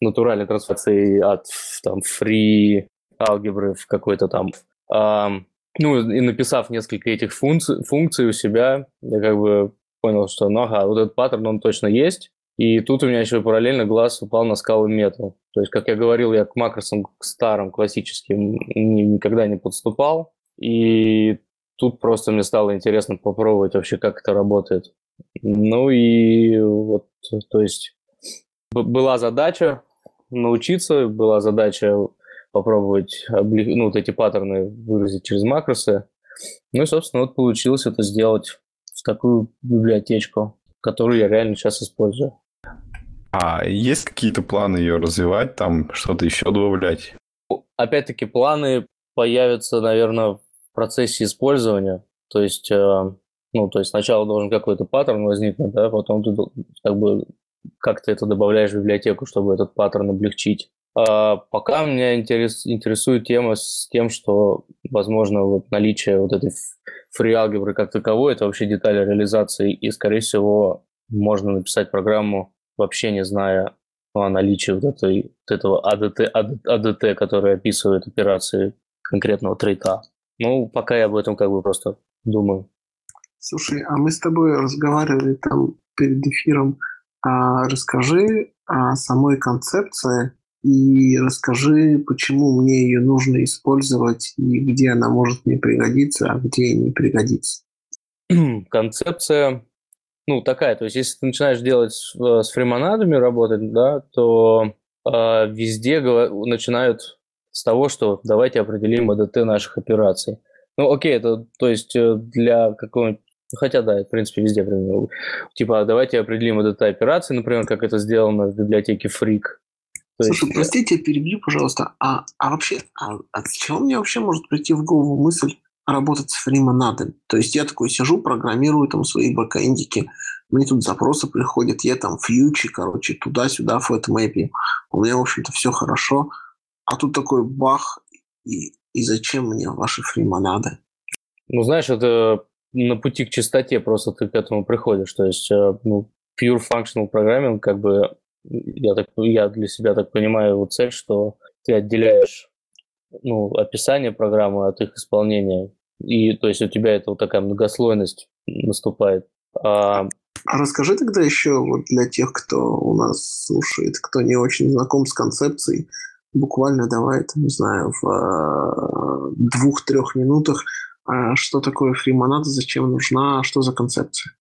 натуральной трансформацией от там free алгебры в какой-то там. А, ну, и написав несколько этих функций, функций у себя, я как бы понял, что, ну ага, вот этот паттерн, он точно есть. И тут у меня еще параллельно глаз упал на скалы мету. То есть, как я говорил, я к макросам к старым, классическим никогда не подступал. И тут просто мне стало интересно попробовать вообще, как это работает. Ну и вот, то есть, была задача научиться, была задача попробовать ну, вот эти паттерны выразить через макросы. Ну и, собственно, вот получилось это сделать в такую библиотечку, которую я реально сейчас использую. А есть какие-то планы ее развивать, там что-то еще добавлять? Опять-таки, планы появятся, наверное, в процессе использования. То есть, э, ну, то есть сначала должен какой-то паттерн возникнуть, да, потом ты как бы как ты это добавляешь в библиотеку, чтобы этот паттерн облегчить. А пока меня интерес, интересует тема с тем, что, возможно, вот наличие вот этой фри-алгебры как таковой, это вообще детали реализации, и, скорее всего, можно написать программу, вообще не зная о наличии вот, этой, вот этого ADT, ADT, который описывает операции конкретного трейта. Ну, пока я об этом как бы просто думаю. Слушай, а мы с тобой разговаривали там перед эфиром. А расскажи о самой концепции и расскажи, почему мне ее нужно использовать и где она может мне пригодиться, а где не пригодится. Концепция, ну, такая, то есть если ты начинаешь делать с, э, фримонадами работать, да, то э, везде начинают с того, что давайте определим АДТ наших операций. Ну, окей, это, то есть э, для какого-нибудь Хотя, да, в принципе, везде применил. Типа, давайте определим АДТ операции, например, как это сделано в библиотеке Freak. То Слушай, есть... простите, перебью, пожалуйста. А, а вообще, а, от чего мне вообще может прийти в голову мысль работать с фримонадами? То есть я такой сижу, программирую там свои бэкэндики, мне тут запросы приходят, я там фьючи, короче, туда-сюда фэтмэпи. У меня, в общем-то, все хорошо. А тут такой бах, и, и зачем мне ваши фримонады? Ну, знаешь, это на пути к чистоте просто ты к этому приходишь. То есть, э, ну, pure functional programming, как бы я, так, я для себя так понимаю его цель, что ты отделяешь ну, описание программы от их исполнения. И то есть у тебя это вот такая многослойность наступает. А... а расскажи тогда еще вот для тех, кто у нас слушает, кто не очень знаком с концепцией, буквально давай, не знаю, в э, двух-трех минутах, что такое фримонада, зачем нужна, что за концепция?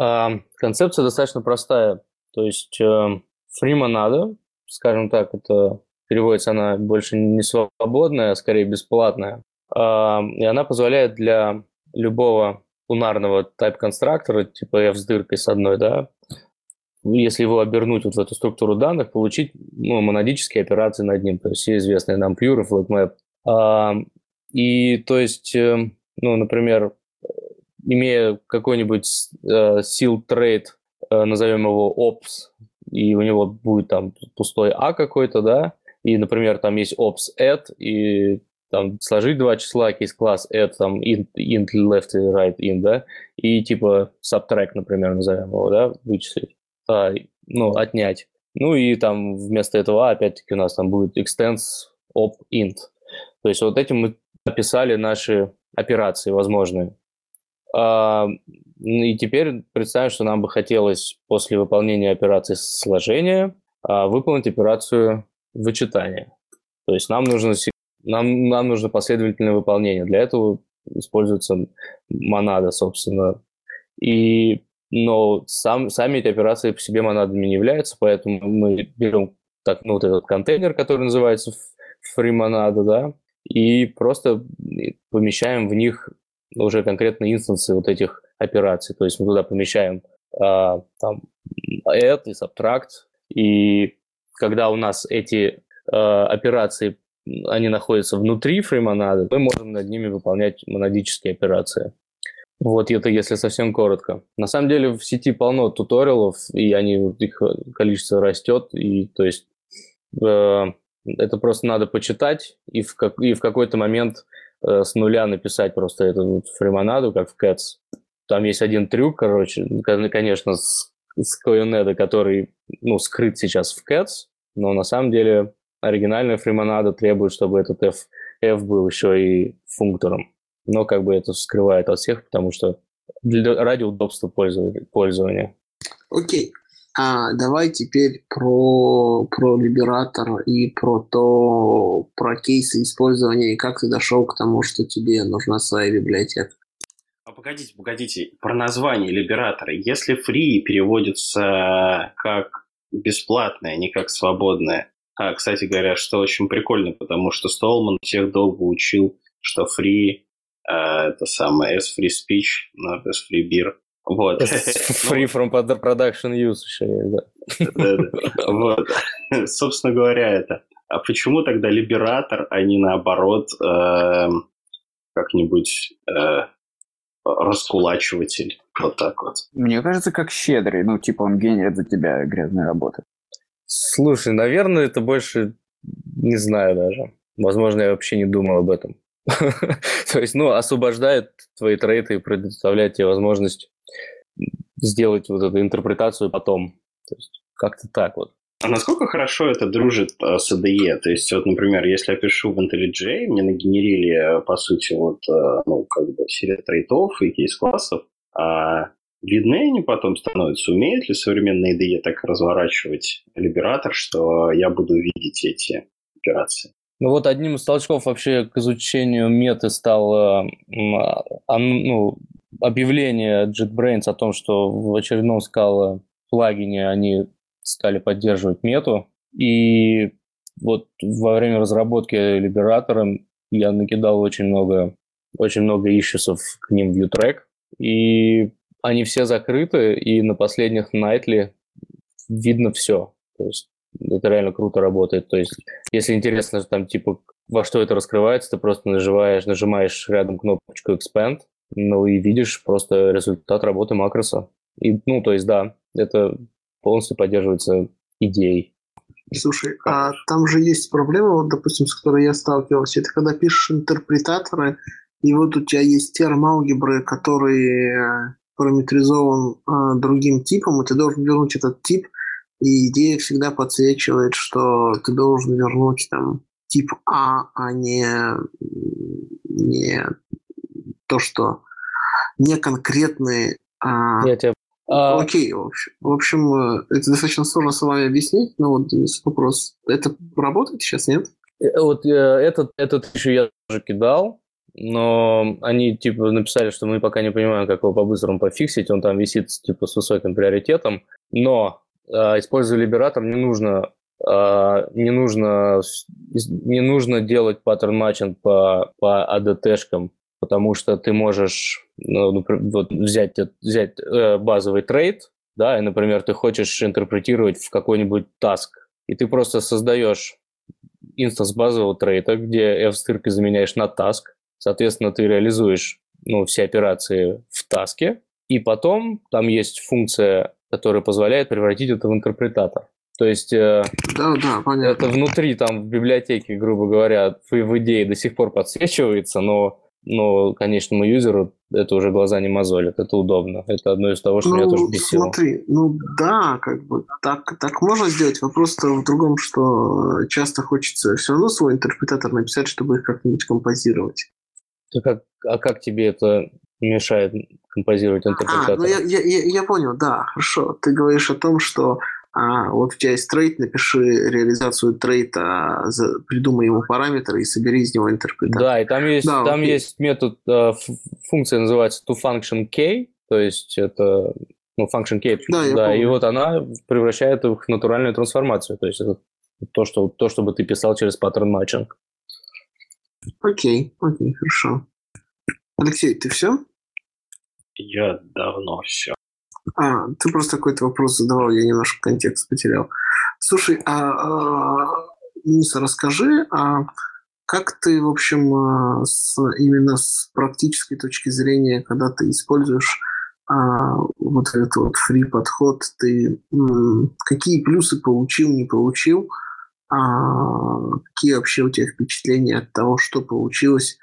А, концепция достаточно простая. То есть э, фримонада, скажем так, это переводится она больше не свободная, а скорее бесплатная. А, и она позволяет для любого лунарного тайп-конструктора, типа f с дыркой с одной, да, если его обернуть вот в эту структуру данных, получить ну, монадические операции над ним, то есть все известные нам pure, flat map. И то есть, э, ну, например, имея какой-нибудь э, сил трейд, э, назовем его ops, и у него будет там пустой А какой-то, да, и, например, там есть ops add, и там сложить два числа, кейс-класс add, там int, int left и right int, да, и типа subtract, например, назовем его, да, вычислить, а, ну, отнять. Ну и там вместо этого опять-таки у нас там будет extends op int. То есть вот этим мы описали наши операции возможные. А, и теперь представим, что нам бы хотелось после выполнения операции сложения а, выполнить операцию вычитания. То есть нам нужно, нам, нам нужно последовательное выполнение. Для этого используется монада, собственно. И, но сам, сами эти операции по себе монадами не являются, поэтому мы берем так, ну, вот этот контейнер, который называется FreeMonada, да, и просто помещаем в них уже конкретно инстансы вот этих операций. То есть мы туда помещаем а, там add и subtract, и когда у нас эти а, операции они находятся внутри фреймонады, мы можем над ними выполнять монадические операции. Вот это если совсем коротко. На самом деле в сети полно туториалов, и они, их количество растет, и то есть э, это просто надо почитать и в, как, и в какой-то момент э, с нуля написать просто эту фримонаду, как в Cats. Там есть один трюк, короче, конечно, с, с Coyonedo, который, ну, скрыт сейчас в Cats, но на самом деле оригинальная фримонада требует, чтобы этот F, F был еще и функтором. Но как бы это скрывает от всех, потому что для, ради удобства пользования. Окей. А давай теперь про, про Либератор и про то, про кейсы использования, и как ты дошел к тому, что тебе нужна своя библиотека. А погодите, погодите, про название Либератора. Если free переводится как бесплатное, а не как свободное, а, кстати говоря, что очень прикольно, потому что Столман всех долго учил, что free а, это самое S free speech, not S free beer. Вот. Free from production use еще да. Вот. Собственно говоря, это. А почему тогда либератор, а не наоборот эм, как-нибудь э, раскулачиватель? Вот так вот. Мне кажется, как щедрый. Ну, типа он генерит за тебя грязные работы. Слушай, наверное, это больше... Не знаю даже. Возможно, я вообще не думал об этом. То есть, ну, освобождает твои трейты и предоставляет тебе возможность сделать вот эту интерпретацию потом. То есть как-то так вот. А насколько хорошо это дружит а, с ADE? То есть, вот, например, если я пишу в IntelliJ, мне нагенерили, по сути, вот, а, ну, как бы серия трейтов и кейс-классов, а видны они потом становятся? Умеет ли современная IDE так разворачивать либератор, что я буду видеть эти операции? Ну вот одним из толчков вообще к изучению меты стало ну, объявление JetBrains о том, что в очередном скала плагине они стали поддерживать мету. И вот во время разработки либератора я накидал очень много, очень много ишисов к ним в U-Track. И они все закрыты, и на последних Nightly видно все. То есть это реально круто работает. То есть, если интересно, там, типа, во что это раскрывается, ты просто нажимаешь, нажимаешь рядом кнопочку Expand, ну и видишь просто результат работы макроса. И, ну, то есть, да, это полностью поддерживается идеей. Слушай, а там же есть проблема, вот, допустим, с которой я сталкивался. Это когда пишешь интерпретаторы, и вот у тебя есть терм алгебры, который э, параметризован э, другим типом, и ты должен вернуть этот тип, и идея всегда подсвечивает, что ты должен вернуть там тип А, а не, не то, что не конкретные... А... Я тебя... А... Окей, в общем, в общем, э, это достаточно сложно с вами объяснить, но вот вопрос, это работает сейчас, нет? Э, вот э, этот, этот еще я тоже кидал, но они типа написали, что мы пока не понимаем, как его по-быстрому пофиксить, он там висит типа с высоким приоритетом, но э, используя Liberator, не нужно э, не нужно не нужно делать pattern matching по по ADT -шкам потому что ты можешь ну, вот взять, взять э, базовый trait, да, и, например, ты хочешь интерпретировать в какой-нибудь Task, и ты просто создаешь instance базового trait а, где F с дыркой заменяешь на Task, соответственно, ты реализуешь ну, все операции в Task е, и потом там есть функция, которая позволяет превратить это в интерпретатор. То есть э, Да, да, понятно. это внутри там в библиотеке, грубо говоря, в, в идее до сих пор подсвечивается, но, но конечному юзеру это уже глаза не мозолят, это удобно. Это одно из того, что меня тоже бесило. Ну, смотри, ну да, как бы так, так можно сделать. Вопрос-то в другом, что часто хочется все равно свой интерпретатор написать, чтобы их как-нибудь композировать. Так как- а как тебе это мешает композировать А, интерпретатор? ну я, я, я, я понял, да, хорошо. Ты говоришь о том, что а, вот у тебя есть trait, напиши реализацию trait а, за- придумай ему параметры и собери из него интерпретатор. Да, и там есть, Да, там окей. есть метод, ф- функция называется toFunctionK, то есть это ну, FunctionK, Да, да, и вот она превращает их в натуральную трансформацию, то есть это то, что, то, что бы ты писал через pattern matching. Окей, окей, хорошо. Алексей, ты все? Я давно все. А, ты просто какой-то вопрос задавал, я немножко контекст потерял. Слушай, а, а, Денис, расскажи, а как ты, в общем, а, с, именно с практической точки зрения, когда ты используешь а, вот этот вот free подход, ты м, какие плюсы получил, не получил, а, какие вообще у тебя впечатления от того, что получилось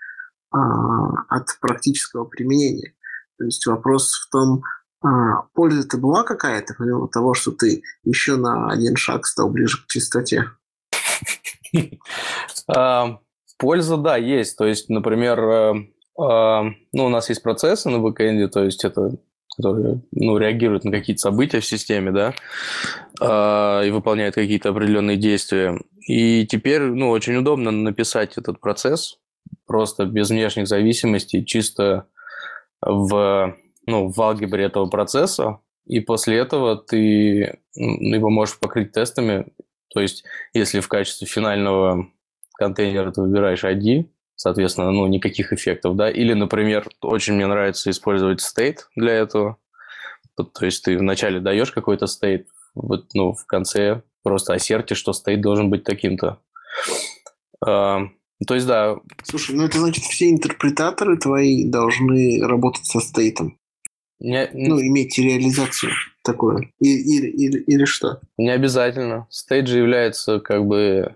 а, от практического применения? То есть вопрос в том, а, польза-то была какая-то, помимо того, что ты еще на один шаг стал ближе к чистоте? Польза, да, есть. То есть, например, э, а, ну, у нас есть процессы на бэкэнде, то есть это которые ну, реагируют на какие-то события в системе, да, а, и выполняют какие-то определенные действия. И теперь, ну, очень удобно написать этот процесс просто без внешних зависимостей, чисто в, ну, в алгебре этого процесса, и после этого ты м, его можешь покрыть тестами. То есть, если в качестве финального контейнера ты выбираешь ID, соответственно, ну, никаких эффектов, да, или, например, очень мне нравится использовать state для этого, то, есть ты вначале даешь какой-то state, вот, ну, в конце просто ассертишь, что state должен быть таким-то. А, то есть, да, Слушай, ну это значит, все интерпретаторы твои должны работать со стейтом. Не, Ну, иметь реализацию такую. И- Или, или, или что? Не обязательно. Же является как бы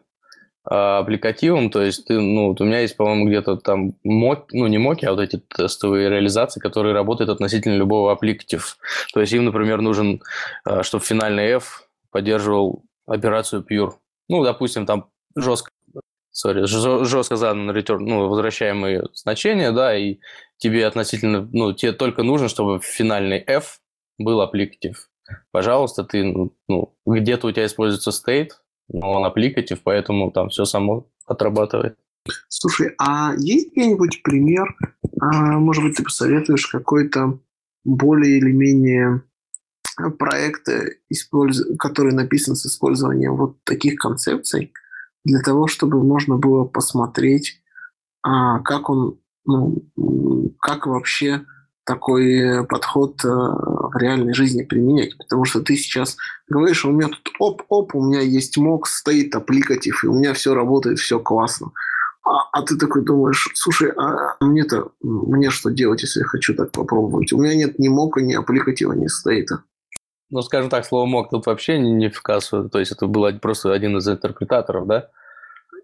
а, аппликативом, то есть ты, ну, вот у меня есть, по-моему, где-то там мок, ну, не моки, а вот эти тестовые реализации, которые работают относительно любого аппликатив. То есть им, например, нужен, а, чтобы финальный F поддерживал операцию pure. Ну, допустим, там жестко, sorry, жестко задан return, ну, возвращаемые значения, да, и тебе относительно, ну, тебе только нужно, чтобы финальный F был аппликатив пожалуйста, ты, ну, ну, где-то у тебя используется state, но он аппликатив, поэтому там все само отрабатывает. Слушай, а есть где-нибудь пример, а, может быть, ты посоветуешь какой-то более или менее проект, э, который написан с использованием вот таких концепций, для того, чтобы можно было посмотреть, а, как он, ну, как вообще такой подход э, в реальной жизни применять. Потому что ты сейчас говоришь, у меня тут оп-оп, у меня есть мок, стоит аппликатив, и у меня все работает, все классно. А, а ты такой думаешь, слушай, а мне-то, мне что делать, если я хочу так попробовать? У меня нет ни мока, ни аппликатива, ни стейта. Ну, скажем так, слово мог тут вообще не, не в кассу, то есть это был просто один из интерпретаторов, да?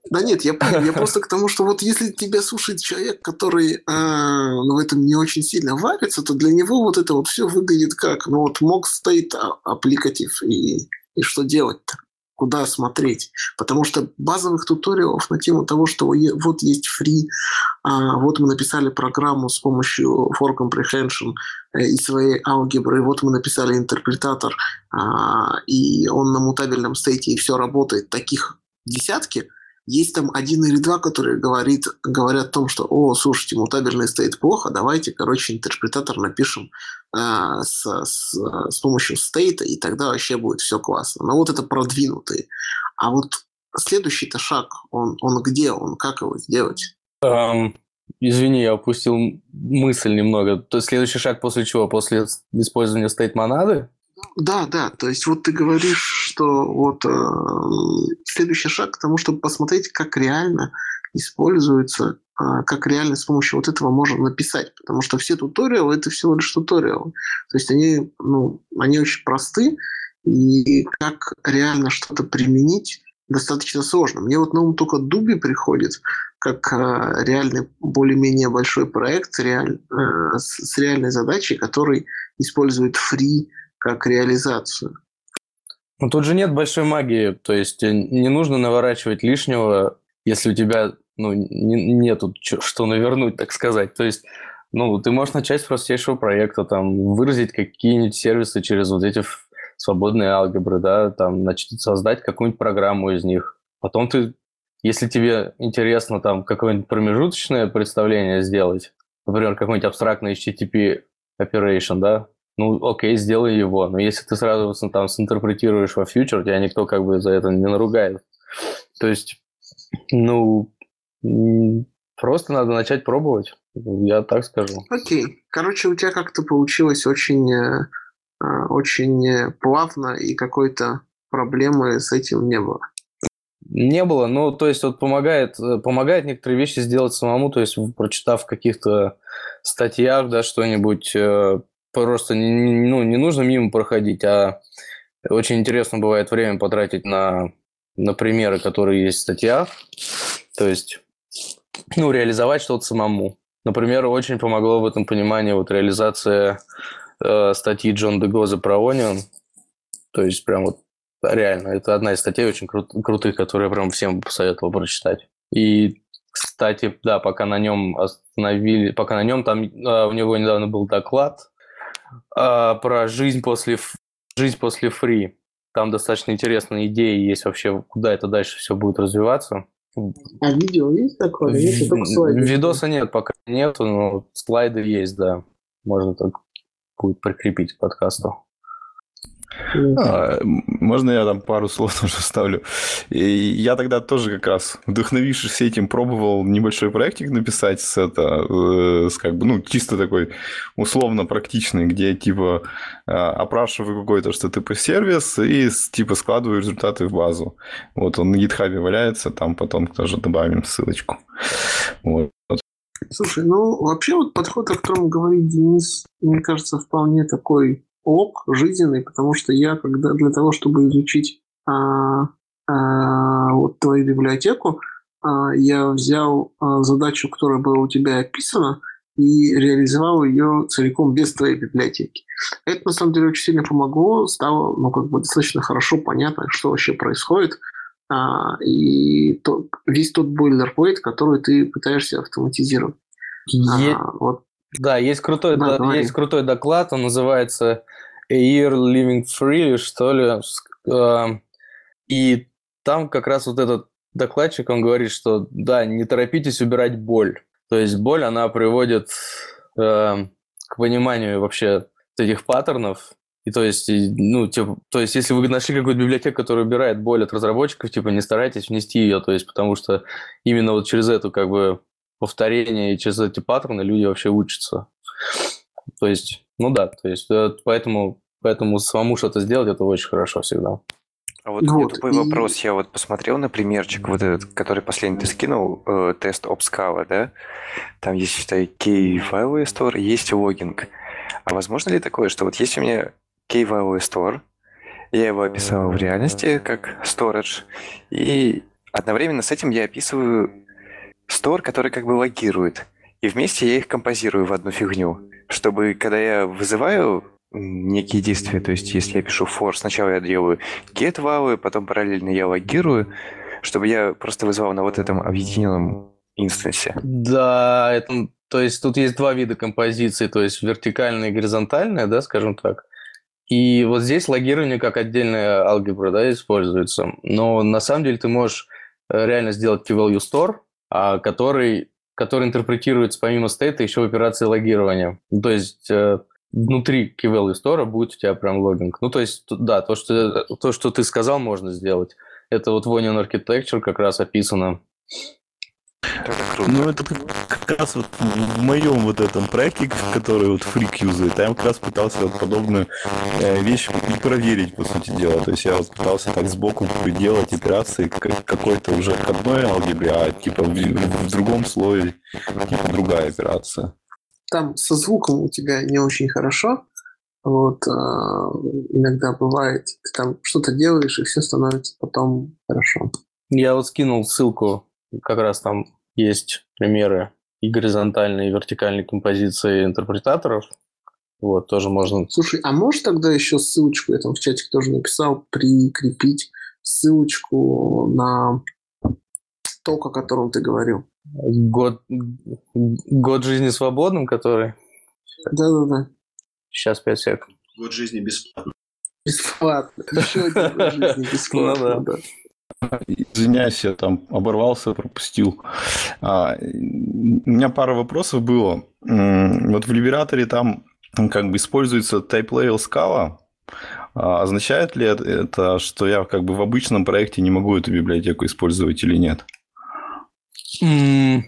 Да нет, я понял. Я просто к тому, что вот если тебя слушает человек, который а, ну, в этом не очень сильно варится, то для него вот это вот все выглядит как, ну вот мог стоит а- аппликатив, и, и что делать-то? Куда смотреть? Потому что базовых туториалов на тему того, что вот есть free, а, вот мы написали программу с помощью for comprehension э, и своей алгебры, вот мы написали интерпретатор, а, и он на мутабельном стейте, и все работает, таких десятки – есть там один или два, которые говорит, говорят о том, что, о, слушайте, мутабельный стейт плохо, давайте, короче, интерпретатор напишем э, с, с, с помощью стейта, и тогда вообще будет все классно. Но вот это продвинутые. А вот следующий-то шаг, он, он где, он как его сделать? Эм, извини, я упустил мысль немного. То есть следующий шаг после чего? После использования state монады? Да, да, то есть вот ты говоришь, что вот э, следующий шаг к тому, чтобы посмотреть, как реально используется, а, как реально с помощью вот этого можно написать. Потому что все туториалы – это всего лишь туториалы. То есть они, ну, они очень просты, и как реально что-то применить достаточно сложно. Мне вот на ум только Дуби приходит, как э, реальный более-менее большой проект реаль, э, с, с реальной задачей, который использует фри как реализацию. Ну тут же нет большой магии, то есть э, не нужно наворачивать лишнего, если у тебя ну, не, нету что навернуть, так сказать. То есть ну, ты можешь начать с простейшего проекта, там, выразить какие-нибудь сервисы через вот эти свободные алгебры, да, там, значит, создать какую-нибудь программу из них. Потом ты, если тебе интересно там какое-нибудь промежуточное представление сделать, например, какой-нибудь абстрактный HTTP operation, да, ну, окей, сделай его. Но если ты сразу там синтерпретируешь во фьючер, тебя никто как бы за это не наругает. То есть, ну, просто надо начать пробовать. Я так скажу. Окей. Короче, у тебя как-то получилось очень э, Э, очень плавно и какой-то проблемы с этим не было. Не было, ну, то есть вот помогает, э, помогает некоторые вещи сделать самому, то есть прочитав в каких-то статьях, да, что-нибудь, э, просто ну, не нужно мимо проходить, а очень интересно бывает время потратить на, на примеры, которые есть в статьях, то есть, ну, реализовать что-то самому. Например, очень помогло в этом понимании вот реализация э, статьи Джон Дегоза про Onion. То есть прям вот реально, это одна из статей очень крут, крутых, которые я прям всем посоветовал прочитать. И, кстати, да, пока на нем остановили, пока на нем там э, у него недавно был доклад э, про жизнь после жизнь после фри. Там достаточно интересные идеи есть вообще, куда это дальше все будет развиваться. А видео есть такое? Есть только слайды? Видоса нет, пока нет, но слайды есть, да. Можно так будет прикрепить к подкасту. А, можно я там пару слов тоже вставлю? И я тогда тоже как раз, вдохновившись этим, пробовал небольшой проектик написать с это, э, с как бы, ну, чисто такой условно практичный, где типа а, опрашиваю какой-то что-то по сервис и типа складываю результаты в базу. Вот он на гитхабе валяется, там потом тоже добавим ссылочку. Вот. Слушай, ну вообще вот подход, о котором говорит Денис, мне кажется, вполне такой ок, жизненный, потому что я когда для того, чтобы изучить а, а, вот твою библиотеку, а, я взял а, задачу, которая была у тебя описана, и реализовал ее целиком без твоей библиотеки. Это на самом деле очень сильно помогло, стало ну, как бы достаточно хорошо понятно, что вообще происходит, а, и то, весь тот бойлерплейт, который ты пытаешься автоматизировать. Е... А, вот. Да, есть крутой, да, да, есть крутой доклад, он называется A Year Living Free, что ли. А, и там как раз вот этот докладчик, он говорит, что да, не торопитесь убирать боль. То есть боль, она приводит э, к пониманию вообще этих паттернов, и то есть, ну, типа, то есть, если вы нашли какую-то библиотеку, которая убирает боль от разработчиков, типа, не старайтесь внести ее, то есть, потому что именно вот через эту, как бы, повторение и через эти паттерны люди вообще учатся. То есть, ну да, то есть, э, поэтому, поэтому самому что-то сделать, это очень хорошо всегда. А вот, вот у меня тупой и... вопрос. Я вот посмотрел на примерчик, вот этот, который последний ты скинул, э, тест Obscala, да? Там есть, считай, key файловый store, есть логинг. А возможно ли такое, что вот есть у меня key store. Я его описал в реальности как storage. И одновременно с этим я описываю store, который как бы логирует. И вместе я их композирую в одну фигню. Чтобы, когда я вызываю некие действия, то есть если я пишу for, сначала я делаю get value, потом параллельно я логирую, чтобы я просто вызвал на вот этом объединенном инстансе. Да, это, то есть тут есть два вида композиции, то есть вертикальная и горизонтальная, да, скажем так. И вот здесь логирование как отдельная алгебра да, используется. Но на самом деле ты можешь э, реально сделать key-value store, который, который интерпретируется помимо стейта еще в операции логирования. То есть э, внутри key-value store будет у тебя прям логинг. Ну, то есть, да, то, что, то, что ты сказал, можно сделать. Это вот в Onion Architecture как раз описано. Это круто. Ну, это как раз вот в моем вот этом проекте, который вот фрик юзает, я как раз пытался вот подобную э, вещь и проверить, по сути дела. То есть я вот пытался так сбоку делать операции как какой-то уже к одной алгебре, а типа в, в другом слое типа другая операция. Там со звуком у тебя не очень хорошо. Вот э, иногда бывает, ты там что-то делаешь, и все становится потом хорошо. Я вот скинул ссылку, как раз там есть примеры и горизонтальной, и вертикальной композиции интерпретаторов. Вот, тоже можно... Слушай, а можешь тогда еще ссылочку, я там в чатик тоже написал, прикрепить ссылочку на ток, о котором ты говорил? Год, год жизни свободным, который... Да-да-да. Сейчас, пять сек. Год жизни бесплатно. Бесплатно. Еще один год жизни бесплатно. Ну да. Извиняюсь, я там оборвался, пропустил. А, у меня пара вопросов было. Вот в Liberator там как бы используется type level scala. А Означает ли это- что я как бы в обычном проекте не могу эту библиотеку использовать или нет?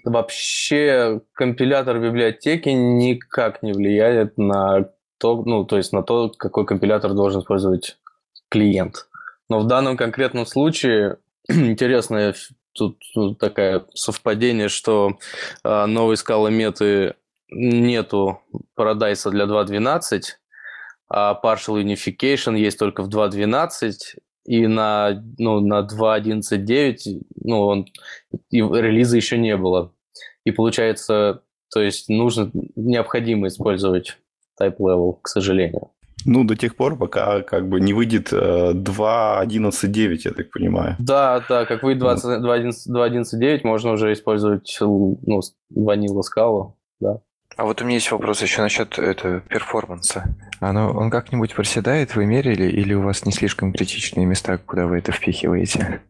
Вообще компилятор библиотеки никак не влияет на то, ну, то есть на то, какой компилятор должен использовать клиент. Но в данном конкретном случае интересное тут, тут такое совпадение, что а, новой скалы меты нету парадайса для 2.12, а partial unification есть только в 2.12, и на, ну, на 2.11.9 ну, он, и релиза еще не было. И получается, то есть нужно, необходимо использовать type level, к сожалению. Ну, до тех пор, пока как бы не выйдет э, 2.11.9, я так понимаю. Да, да, как вы 20 2.11.9 можно уже использовать ну, ванила скалу, да. А вот у меня есть вопрос еще насчет это, перформанса. Оно, он как-нибудь проседает, вы мерили, или у вас не слишком критичные места, куда вы это впихиваете?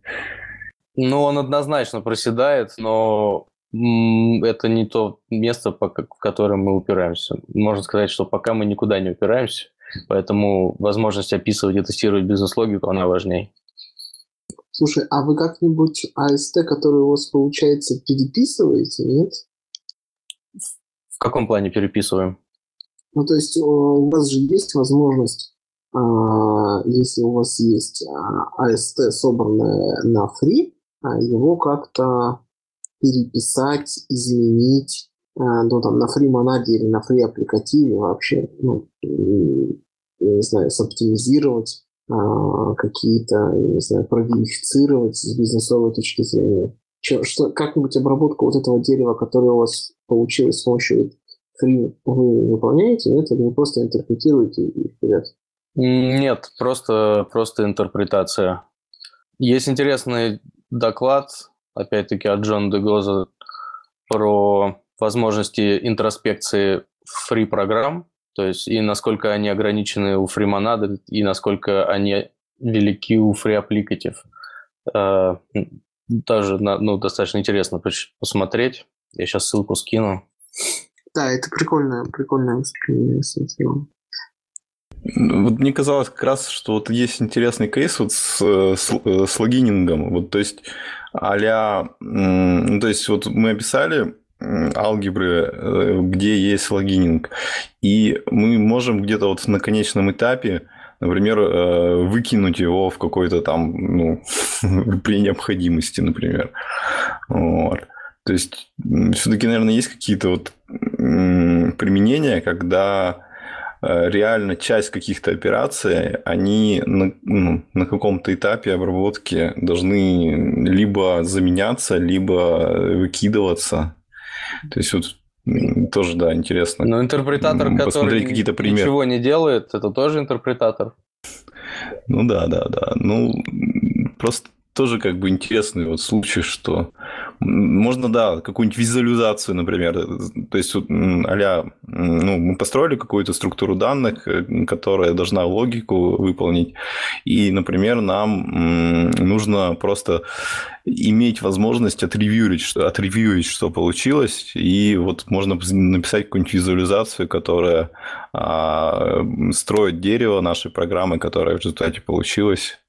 Ну, он однозначно проседает, но это не то место, в которое мы упираемся. Можно сказать, что пока мы никуда не упираемся, поэтому возможность описывать и тестировать бизнес-логику, она важнее. Слушай, а вы как-нибудь AST, который у вас получается, переписываете, нет? В каком плане переписываем? Ну, то есть э, у вас же есть возможность, а, если у вас есть а, AST, собранное на free, а, его как-то переписать, изменить, а, ну, там, на free монаде или на free аппликативе вообще, ну, не знаю, соптимизировать а, какие-то, не знаю, проверифицировать с бизнесовой точки зрения. Чё- что, как-нибудь обработку вот этого дерева, которое у вас получилось с помощью free, вы выполняете, нет? Или вы просто интерпретируете и вперед? Нет, просто, просто интерпретация. Есть интересный доклад, опять-таки, от Джона Дегоза про возможности интроспекции free программ, то есть и насколько они ограничены у free монады, и насколько они велики у free applicative. Э, Тоже на- ну, достаточно интересно посмотреть. Я сейчас ссылку скину. Да, это прикольное, прикольное выступление с этим. Ну, Вот мне казалось как раз, что вот есть интересный кейс вот с, с, э, с логинингом. Вот, то есть, а ну, то есть, вот мы описали алгебры, э, где есть логининг, и мы можем где-то вот на конечном этапе, например, э, выкинуть его в какой-то там, ну, при необходимости, например. Вот. То есть, все-таки, наверное, есть какие-то вот применения, когда э, реально часть каких-то операций, они на, ну, на каком-то этапе обработки должны либо заменяться, либо выкидываться. То есть вот тоже, да, интересно. Но интерпретатор, посмотреть который какие-то примеры. ничего не делает, это тоже интерпретатор. Ну да, да, да. Ну, просто тоже как бы интересный вот случай, что можно, да, какую-нибудь визуализацию, например, то есть м, ну, мы построили какую-то структуру данных, э, которая должна логику выполнить, и, например, нам нужно просто иметь возможность отревьюрить, что, отревьюрить, что получилось, и вот можно написать какую-нибудь визуализацию, которая а, строит дерево нашей программы, которая в результате получилась,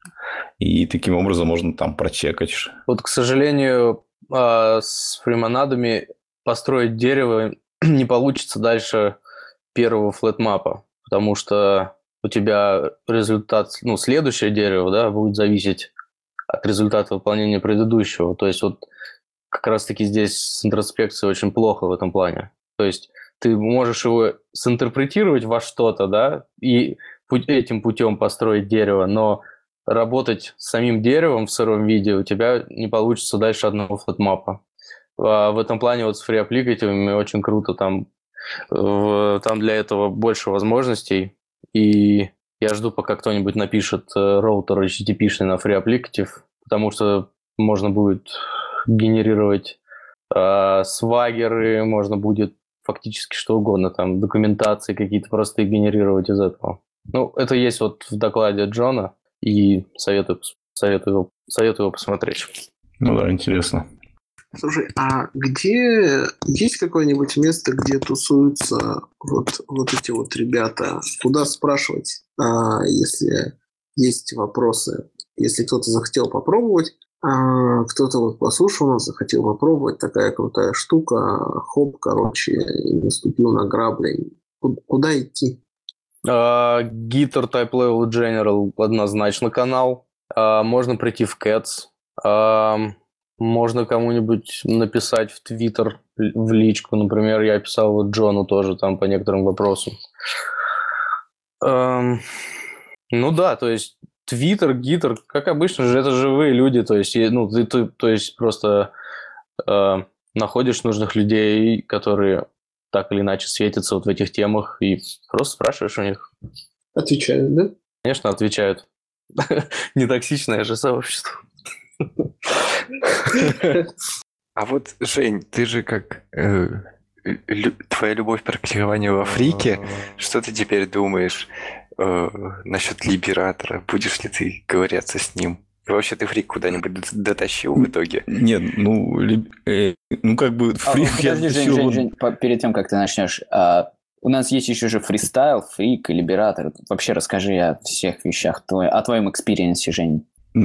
и таким образом можно там прочекать. Вот, к сожалению, а, с фримонадами построить дерево не получится дальше первого флетмапа, потому что у тебя результат, ну, следующее дерево, да, будет зависеть от результата выполнения предыдущего. То есть вот как раз-таки здесь с интроспекцией очень плохо в этом плане. То есть ты можешь его синтерпретировать во что-то, да, и этим путем построить дерево, но работать с самим деревом в сыром виде у тебя не получится дальше одного флотмапа. А в этом плане вот с фри-аппликативами очень круто, там, там для этого больше возможностей, и я жду, пока кто-нибудь напишет э, роутер HTTP на FreeApplicative, потому что можно будет генерировать э, свагеры, можно будет фактически что угодно, там документации какие-то просто генерировать из этого. Ну, это есть вот в докладе Джона, и советую, советую, советую его посмотреть. Ну да, интересно. Слушай, а где есть какое-нибудь место, где тусуются вот, вот эти вот ребята? Куда спрашивать, а, если есть вопросы? Если кто-то захотел попробовать, а, кто-то вот послушал нас, захотел попробовать, такая крутая штука, хоп, короче, и наступил на грабли. Куда идти? Guitar Type Level General однозначно канал. Uh, можно прийти в Cats. Uh, можно кому-нибудь написать в Твиттер, в личку. Например, я писал вот Джону тоже там по некоторым вопросам. Эм, ну да, то есть Твиттер, Гитер, как обычно же, это живые люди, то есть, ну, ты, ты то есть просто э, находишь нужных людей, которые так или иначе светятся вот в этих темах, и просто спрашиваешь у них. Отвечают, да? Конечно, отвечают. Нетоксичное же сообщество. А вот, Жень, ты же как... Э, твоя любовь практикования в Африке, что ты теперь думаешь э, насчет Либератора? Будешь ли ты говориться с ним? И вообще ты Freek куда-нибудь дотащил в итоге? Нет, ну, э, ну как бы Freek а, я подожди, Жень, Жень, Жень, перед тем, как ты начнешь, а, у нас есть еще же Freestyle, Freek и Liberator. Вообще расскажи о всех вещах, твой, о твоем experience е, Жень.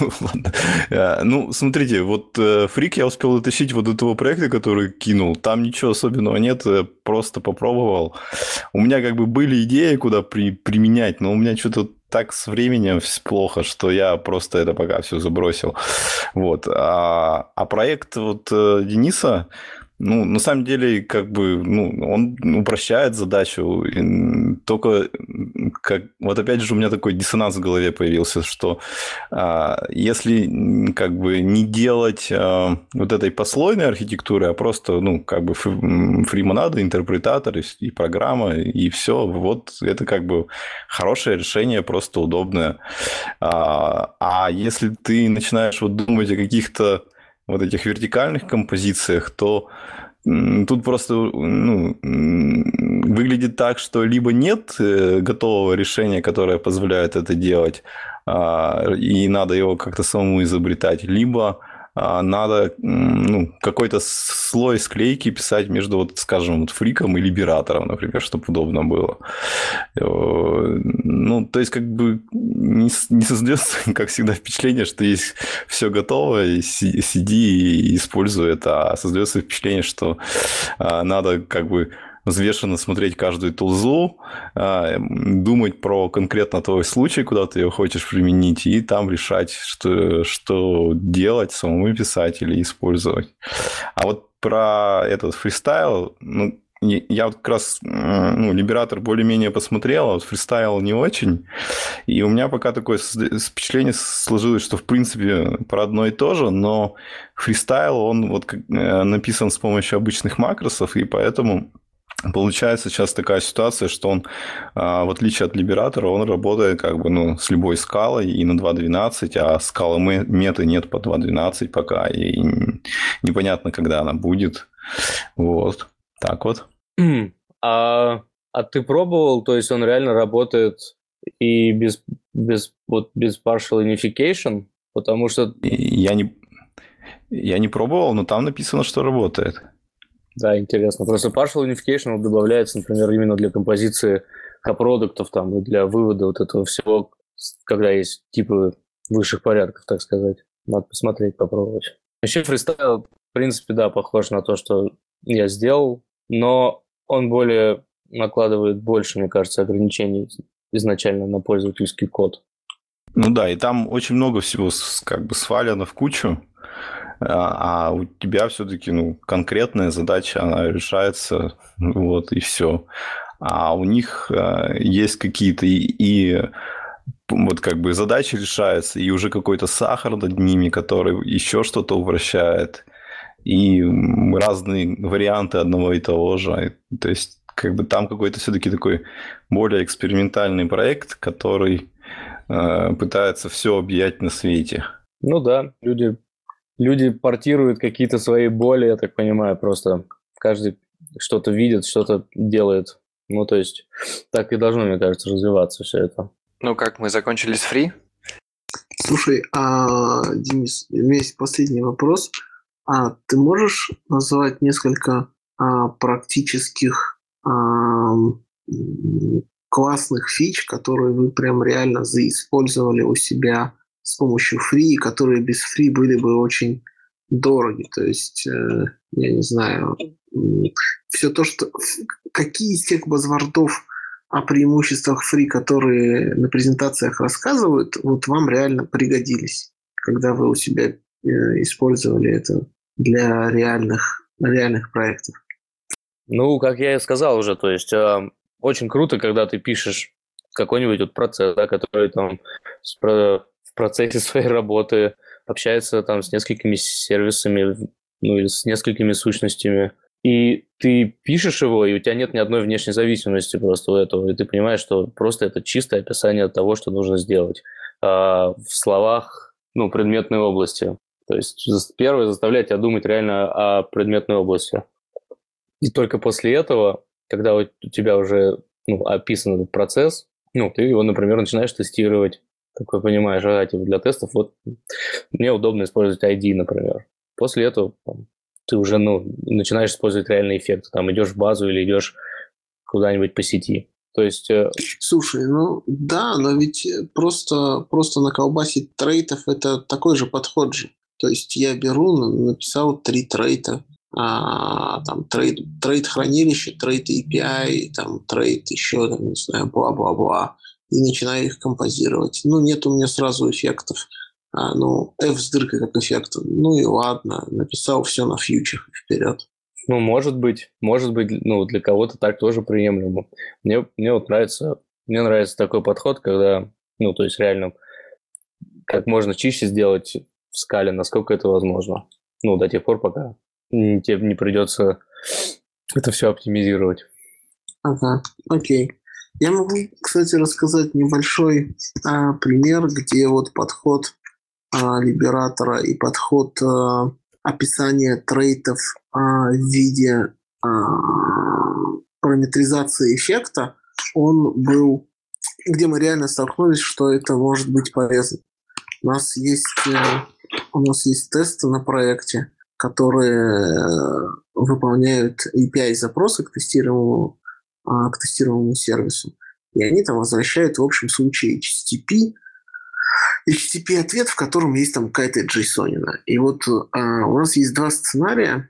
Ну, ладно. А, ну, смотрите, вот э, Freek я успел дотащить вот до того проекта, который кинул. Там ничего особенного нет, э, просто попробовал. У меня как бы были идеи, куда при, применять, но у меня что-то так с временем плохо, что я просто это пока все забросил. Вот. А, а проект вот э, Дениса, ну, на самом деле, как бы, ну, он упрощает задачу. Только, как, вот опять же, у меня такой диссонанс в голове появился, что а, если, как бы, не делать а, вот этой послойной архитектуры, а просто, ну, как бы, фримонада, интерпретатор и, и программа, и все, вот это, как бы, хорошее решение, просто удобное. А, а если ты начинаешь вот думать о каких-то вот этих вертикальных композициях, то Тут просто ну, выглядит так, что либо нет э, готового решения, которое позволяет это делать, а, и надо его как-то самому изобретать, либо надо ну, какой-то слой склейки писать между, вот, скажем, вот фриком и либератором, например, чтобы удобно было. Э, ну, то есть, как бы не, не создается, как всегда, впечатление, что есть все готово, и сиди и используй это, а создается впечатление, что а, надо как бы взвешенно смотреть каждую тулзу, а, думать про конкретно твой случай, куда ты ее хочешь применить, и там решать, что, что делать, самому писать или использовать. А вот про этот фристайл, ну, я вот как раз, ну, Либератор более-менее посмотрел, а вот фристайл не очень. И у меня пока такое впечатление сложилось, что, в принципе, про одно и то же, но фристайл, он вот э, написан с помощью обычных макросов, и поэтому Получается сейчас такая ситуация, что он, а, в отличие от Либератора, он работает как бы ну, с любой скалой и на 2.12, а скалы меты нет по 2.12 пока, и непонятно, когда она будет. Вот, так вот. А, а ты пробовал, то есть он реально работает и без, без, вот, без partial unification? Потому что... Я не, я не пробовал, но там написано, что работает. Да, интересно. Просто partial unification добавляется, например, именно для композиции копродуктов там и для вывода вот этого всего, когда есть типы высших порядков, так сказать. Надо посмотреть, попробовать. Вообще фристайл, в принципе, да, похож на то, что я сделал, но он более накладывает больше, мне кажется, ограничений изначально на пользовательский код. Ну да, и там очень много всего как бы свалено в кучу, а, а у тебя все-таки ну, конкретная задача, она решается, вот, и все. А у них а, есть какие-то и, и вот как бы задачи решаются, и уже какой-то сахар над ними, который еще что-то упрощает, и разные варианты одного и того же. То есть как бы там какой-то все-таки такой более экспериментальный проект, который э, пытается все объять на свете. Ну да, люди, люди портируют какие-то свои боли, я так понимаю, просто каждый что-то видит, что-то делает. Ну, то есть так и должно, мне кажется, развиваться все это. Ну как, мы закончили с фри? Слушай, а, Денис, у меня есть последний вопрос. А ты можешь назвать несколько а, практических классных фич, которые вы прям реально заиспользовали у себя с помощью фри, которые без фри были бы очень дороги. То есть, э, я не знаю, все то, что... Какие из тех базвордов о преимуществах фри, которые на презентациях рассказывают, вот вам реально пригодились, когда вы у себя э, использовали это для реальных, реальных проектов? Ну, как я и сказал уже, то есть э, очень круто, когда ты пишешь какой-нибудь вот процесс, да, который там процессе своей работы общается там с несколькими сервисами, ну или с несколькими сущностями, и ты пишешь его, и у тебя нет ни одной внешней зависимости просто у этого, и ты понимаешь, что просто это чистое описание того, что нужно сделать э, в словах, ну, предметной области. То есть первое заставляет тебя думать реально о предметной области. И только после этого, когда у тебя уже ну, описан этот процесс, ну, ты его, например, начинаешь тестировать. Такой понимаешь, а, типа для тестов вот мне удобно использовать Id, например. После этого там, ты уже ну, начинаешь использовать реальный эффект. Там идешь в базу или идешь куда-нибудь по сети. То есть... Э, Слушай, ну да, но ведь просто, просто на колбасе trait ов это такой же подход же. То есть я беру, написал три trait а, а, там trait, trait хранилище, trait API, там trait еще, там, не знаю, бла-бла-бла, и начинаю их композировать. Ну, нет у меня сразу эффектов. А, ну, F с дыркой как эффект. Ну и ладно, написал все на фьючах вперед. Ну, может быть, может быть, ну, для кого-то так тоже приемлемо. Мне, мне вот нравится, мне нравится такой подход, когда, ну, то есть реально, как можно чище сделать в скале, насколько это возможно. Ну, до тех пор, пока тебе не придется это все оптимизировать. Ага, окей. Я могу, кстати, рассказать небольшой а, пример, где вот подход а, либератора и подход а, описания трейтов а, в виде а, параметризации эффекта, он был, где мы реально столкнулись, что это может быть полезно. У нас есть, э, у нас есть тесты на проекте, которые э, выполняют API-запросы к тестируемому, а, к тестируемому сервису. И они там возвращают в общем случае HTTP, HTTP-ответ, в котором есть там какая-то JSON. И вот а, у нас есть два сценария.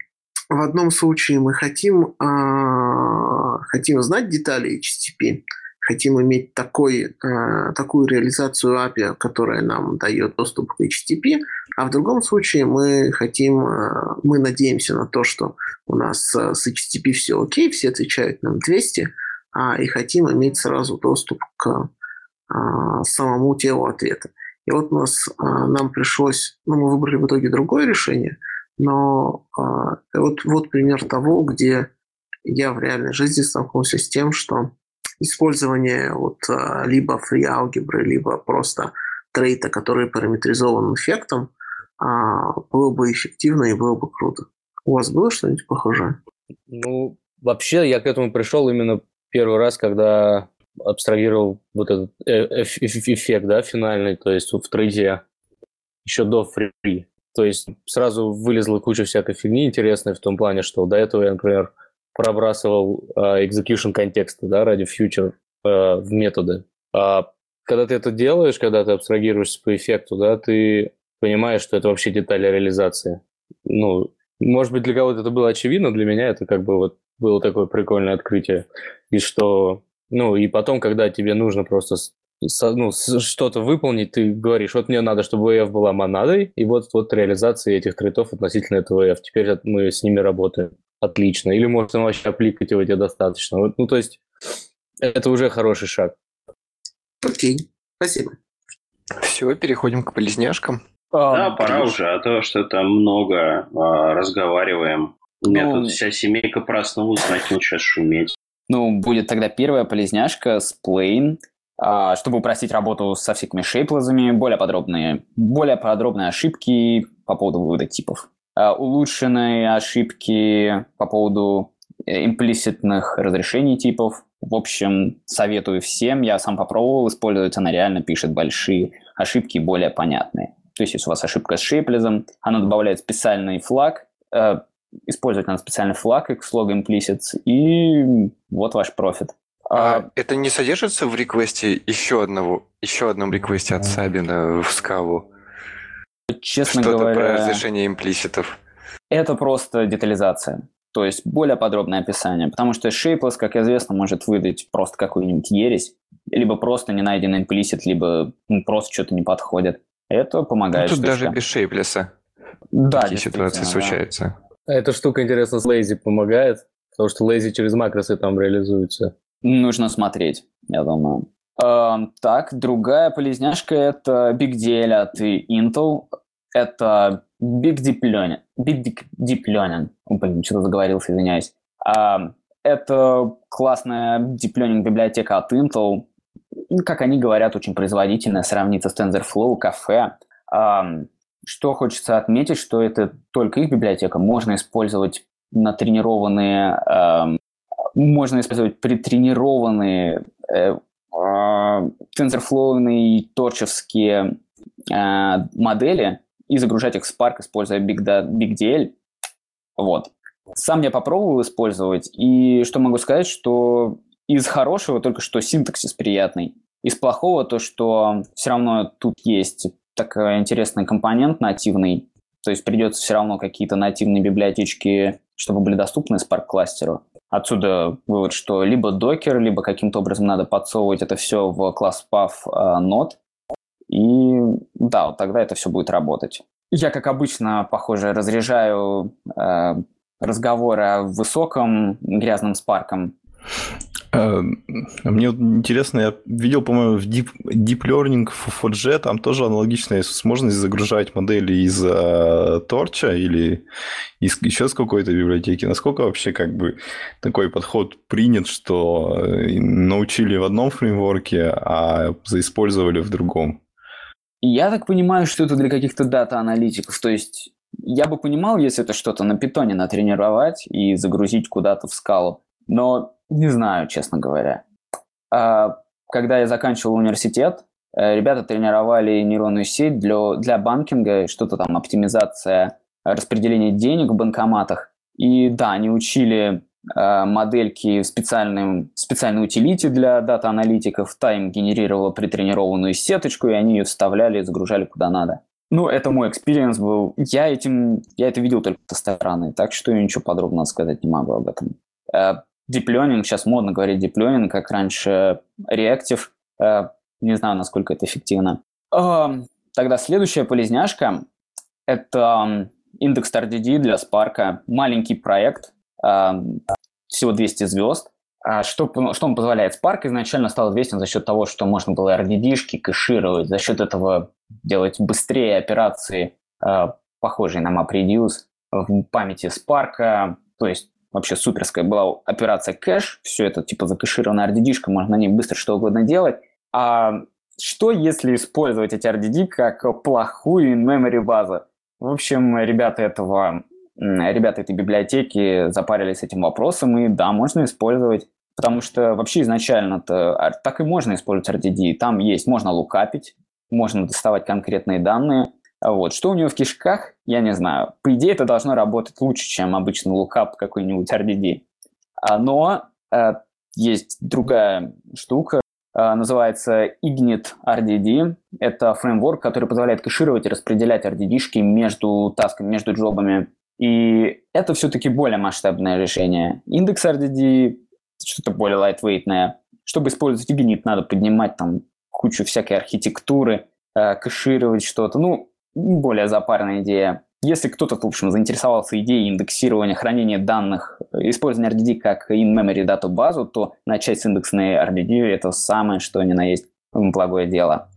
В одном случае мы хотим, а, хотим знать детали HTTP, хотим иметь такой, а, такую реализацию API, которая нам дает доступ к HTTP, а в другом случае мы хотим, э, мы надеемся на то, что у нас э, с HTTP все окей, все отвечают нам 200, а, и хотим иметь сразу доступ к а, самому телу ответа. И вот у нас, а, нам пришлось, ну, мы выбрали в итоге другое решение, но вот, вот пример того, где я в реальной жизни столкнулся с тем, что использование вот либо free алгебры, либо просто трейта, который параметризован эффектом, а, было бы эффективно и было бы круто. У вас было что-нибудь похожее? Ну, вообще я к этому пришел именно первый раз, когда абстрагировал вот этот э, эффект, да, финальный, то есть в трейде еще до фри. То есть сразу вылезла куча всякой фигни интересной в том плане, что до этого я, например, пробрасывал uh, execution контекста, да, ради future uh, в методы. А когда ты это делаешь, когда ты абстрагируешься по эффекту, да, ты понимаешь, что это вообще детали реализации. ну, может быть, для кого-то это было очевидно, для меня это как бы вот было такое прикольное открытие. И что, ну, и потом, когда тебе нужно просто ну, что-то выполнить, ты говоришь, вот мне надо, чтобы EF была монадой, и вот, вот реализация этих трейтов относительно этого EF. Теперь мы с ними работаем. Отлично. Или может он вообще аппликативать ее достаточно. Ну, то есть, это уже хороший шаг. Окей, спасибо. Все, переходим к полезняшкам. Да, um, пора уже, а то что-то много а, разговариваем. У меня ну, тут вся семейка проснулась, начнет сейчас шуметь. Ну, будет тогда первая полезняшка с Plane, а, чтобы упростить работу со всякими шейплазами, более подробные, более подробные ошибки по поводу вывода типов. А, улучшенные ошибки по поводу э, имплиситных разрешений типов. В общем, советую всем. Я сам попробовал использовать, она реально пишет большие ошибки, более понятные. То есть, если у вас ошибка с шейплезом, она добавляет специальный флаг, э, использовать надо специальный флаг, как слог implicits, и вот ваш профит. А, а это не содержится в реквесте еще одного, еще одном реквесте от Сабина в скаву? Честно Что-то говоря... про разрешение имплиситов. Это просто детализация. То есть более подробное описание. Потому что Shapeless, как известно, может выдать просто какую-нибудь ересь, либо просто не найден имплисит, либо ну, просто что-то не подходит. Это помогает. Ну, тут даже без шейплеса да, такие ситуации да. случаются. Эта штука, интересно, с Lazy помогает, потому что Lazy через макросы там реализуется. Нужно смотреть, я думаю. Uh, так, другая полезняшка – это Big Deal от Intel. Это Big Deep Learning. Big Deep Learning. Блин, что-то заговорился, извиняюсь. Uh, это классная Deep Learning библиотека от Intel. Как они говорят, очень производительная, сравнится с TensorFlow. Uh, что хочется отметить, что это только их библиотека. Можно использовать натренированные можно использовать претренированные э, а, тензорфлоуные торчевские э, модели и загружать их в Spark, используя Big, Big DL. Вот. Сам я попробовал использовать, и что могу сказать, что из хорошего только что синтаксис приятный. Из плохого то, что все равно тут есть такой интересный компонент нативный, то есть придется все равно какие-то нативные библиотечки, чтобы были доступны Spark кластеру. Отсюда вывод, что либо докер, либо каким-то образом надо подсовывать это все в класс path э, нод, и да, вот тогда это все будет работать. Я, как обычно, похоже, разряжаю э, разговоры о высоком грязном спарком мне интересно, я видел, по-моему, в Deep, Deep Learning в FOG там тоже аналогичная возможность загружать модели из Торча или из еще с какой-то библиотеки. Насколько вообще как бы такой подход принят, что э, научили в одном фреймворке, а заиспользовали в другом? Я так понимаю, что это для каких-то дата-аналитиков. То есть я бы понимал, если это что-то на питоне натренировать и загрузить куда-то в скалу. Но не знаю, честно говоря. А, когда я заканчивал университет, э, ребята тренировали нейронную сеть для, для банкинга, что-то там, оптимизация распределения денег в банкоматах. И да, они учили э, модельки специальным, специальной utility для дата-аналитиков. Та генерировала притренированную сеточку, и они ее вставляли и загружали куда надо. Ну, это мой experience был. Я, этим, я это видел только со стороны, так что я ничего подробного сказать не могу об этом. Deep Learning, сейчас модно говорить Deep Learning, как раньше Reactive. Э, не знаю, насколько это эффективно. Тогда следующая полезняшка – это индекс RDD для Spark. Маленький проект, всего 200 звезд. А что, что он позволяет? Spark изначально стал известен за счет того, что можно было RDD-шки кэшировать, за счет этого делать быстрее операции, э, похожие на MapReduce, в памяти Spark, то есть вообще суперская была операция кэш, все это типа закэшированная RDD, можно на ней быстро что угодно делать. А что если использовать эти RDD как плохую in-memory базу? В общем, ребята этого ребята этой библиотеки запарились этим вопросом, и да, можно использовать. Потому что вообще изначально-то так и можно использовать RDD. Там есть, можно лукапить, можно доставать конкретные данные, вот. Что у него в кишках, я не знаю. По идее, это должно работать лучше, чем обычный лукап какой-нибудь RDD. А, но э, есть другая штука, называется Ignite RDD. Это фреймворк, который позволяет кэшировать и распределять RDD-шки между тасками, между джобами. И это все-таки более масштабное решение. Индекс RDD что-то более lightweightное. Чтобы использовать Ignite, надо поднимать там кучу всякой архитектуры, э, кэшировать что-то. Ну, более запарная идея. Если кто-то, в общем, заинтересовался идеей индексирования, хранения данных, использования RDD как in-memory дату базу, то начать с индексной RDD – это самое, что ни на есть благое дело.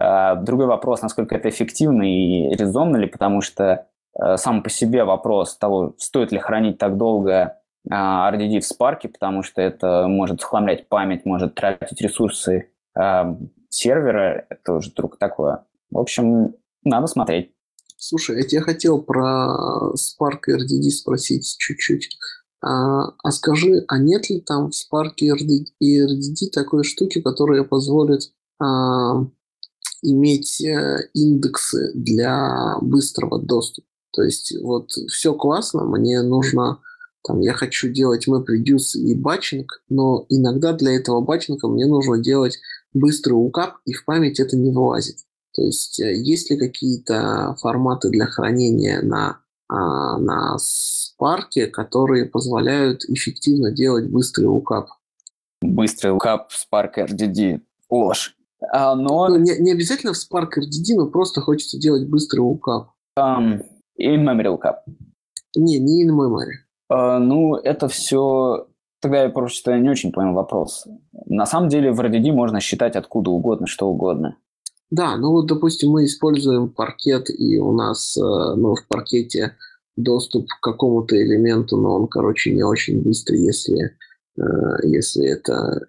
А, другой вопрос, насколько это эффективно и резонно ли, потому что э, сам по себе вопрос того, стоит ли хранить так долго а, RDD в Spark, потому что это может схламлять память, может тратить ресурсы а, сервера, это уже вдруг такое. В общем, надо смотреть. Слушай, я тебя хотел про Spark RDD спросить чуть-чуть. А, а скажи, а нет ли там в Spark и RDD такой штуки, которая позволит а, иметь э, индексы для быстрого доступа? То есть вот все классно, мне нужно там, я хочу делать MapReduce и батчинг, но иногда для этого батчинга мне нужно делать быстрый укап, и в память это не вылазит. То есть э, есть ли какие-то форматы для хранения на, а, на Spark, которые позволяют эффективно делать быстрый укап? Быстрый укап в Spark RDD. Ложь. А, но... Ну, не, не обязательно в Spark RDD, но просто хочется делать быстрый укап. Um, in-memory укап. Не, не in-memory. Uh, ну, это все... Тогда я просто не очень понял вопрос. На самом деле в RDD можно считать откуда угодно, что угодно. Да, ну вот, допустим, мы используем паркет, и у нас э, ну, в паркете доступ к какому-то элементу, но он, короче, не очень быстрый, если, э, если это...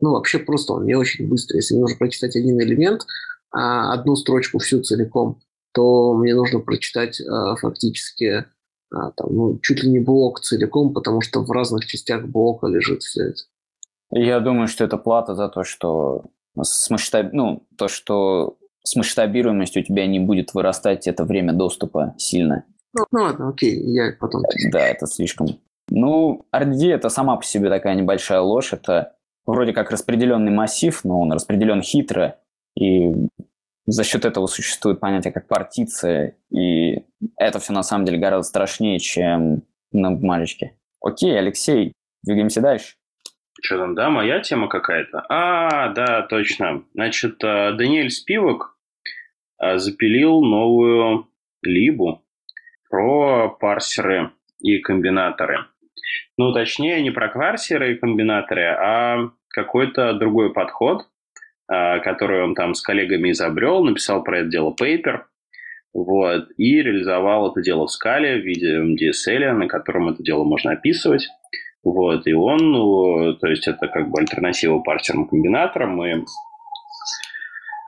Ну, вообще просто он не очень быстрый. Если мне нужно прочитать один элемент, а одну строчку всю целиком, то мне нужно прочитать э, фактически там, ну, чуть ли не блок целиком, потому что в разных частях блока лежит все это. Я думаю, что это плата за то, что с масштаб... ну, то, что с масштабируемостью у тебя не будет вырастать это время доступа сильно. Ну, ну ладно, окей, я потом... Да, это слишком... Ну, RDD это сама по себе такая небольшая ложь. Это вроде как распределенный массив, но он распределен хитро. И за счет этого существует понятие как партиция. И это все на самом деле гораздо страшнее, чем на бумажечке. Окей, Алексей, двигаемся дальше. Что там, да, моя тема какая-то? А, да, точно. Значит, э, Даниэль Спивок э, запилил новую либу про парсеры и комбинаторы. Ну, точнее, не про парсеры и комбинаторы, а какой-то другой подход, э, который он там с коллегами изобрел, написал про это дело пейпер, вот, и реализовал это дело в скале в виде DSL, на котором это дело можно описывать. Вот, и он, ну, то есть это как бы альтернатива парсерным комбинаторам, и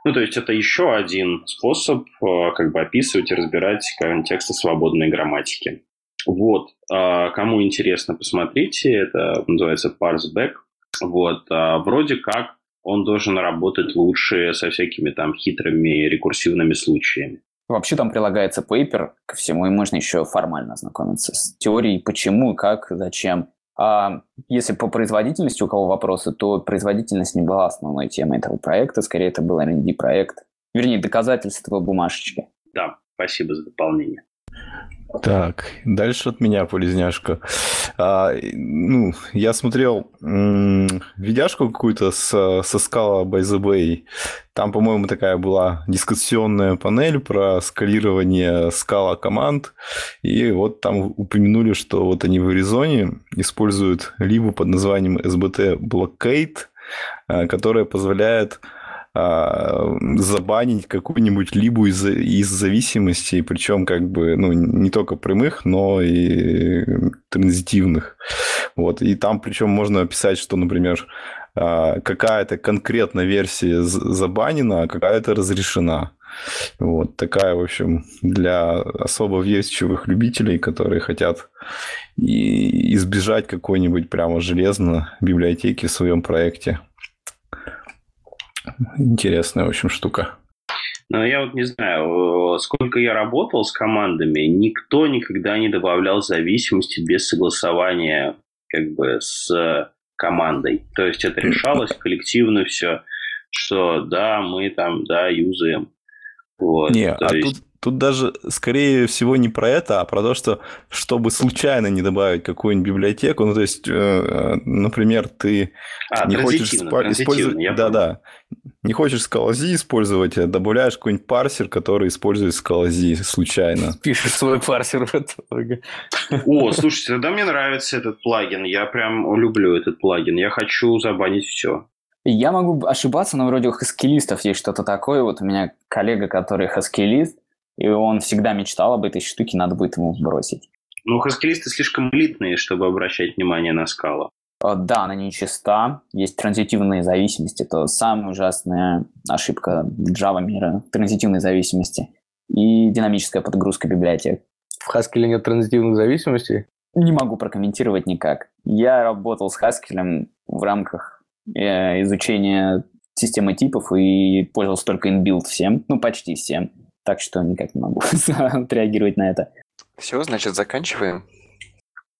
ну, то есть это еще один способ э, как бы описывать и разбирать контексты свободной грамматики. Вот, а, кому интересно, посмотрите, это называется parsback. Вот, а, вроде как он должен работать лучше со всякими там хитрыми рекурсивными случаями. Вообще там прилагается пейпер ко всему, и можно еще формально ознакомиться с теорией, почему, как, зачем. А если по производительности у кого вопросы, то производительность не была основной темой этого проекта, скорее это был R&D проект, вернее, доказательство бумажечки. Да, спасибо за дополнение. Так, дальше от меня полезняшка. А, ну, я смотрел м- видяшку какую-то с, со Scala by the Bay. Там, по-моему, такая была дискуссионная панель про скалирование скала команд. И вот там упомянули, что вот они в Аризоне используют либо под названием SBT Blockade, а, которая позволяет а, забанить какую-нибудь либо из, из зависимостей, причем как бы, ну, не только прямых, но и транзитивных. Вот. И там причем можно описать, что, например, а, какая-то конкретная версия забанена, а какая-то разрешена. Вот такая, в общем, для особо верчивых любителей, которые хотят и избежать какой-нибудь прямо железно библиотеки в своем проекте. Интересная, в общем, штука. Но я вот не знаю, э, сколько я работал с командами, никто никогда не добавлял зависимости без согласования как бы с командой. То есть это решалось коллективно все, что да, мы там, да, юзаем. Вот, Не, а есть- тут, тут даже, скорее всего, не про это, а про то, что чтобы случайно не добавить какую-нибудь библиотеку, ну, то есть, э, э, например, ты А, не хочешь использовать... Да-да. Не хочешь скалази использовать, а добавляешь какой-нибудь парсер, который использует скалази случайно. Пишешь свой парсер в итоге. О, слушайте, тогда мне нравится этот плагин. Я прям люблю этот плагин. Я хочу забанить все. Я могу ошибаться, но вроде у хаскилистов есть что-то такое. Вот у меня коллега, который хаскилист, и он всегда мечтал об этой штуке, надо будет ему бросить. Ну, хаскилисты слишком элитные, чтобы обращать внимание на скала. Э, Да, она нечиста, есть транзитивные зависимости, это самая ужасная ошибка Java мира, транзитивные зависимости и динамическая подгрузка библиотек. В Haskell нет транзитивных зависимостей. Не могу прокомментировать никак. Я работал с Haskell в рамках э, изучения системы типов и пользовался только inbuild всем, ну почти всем, так что никак не могу отреагировать на это. Все, значит, заканчиваем.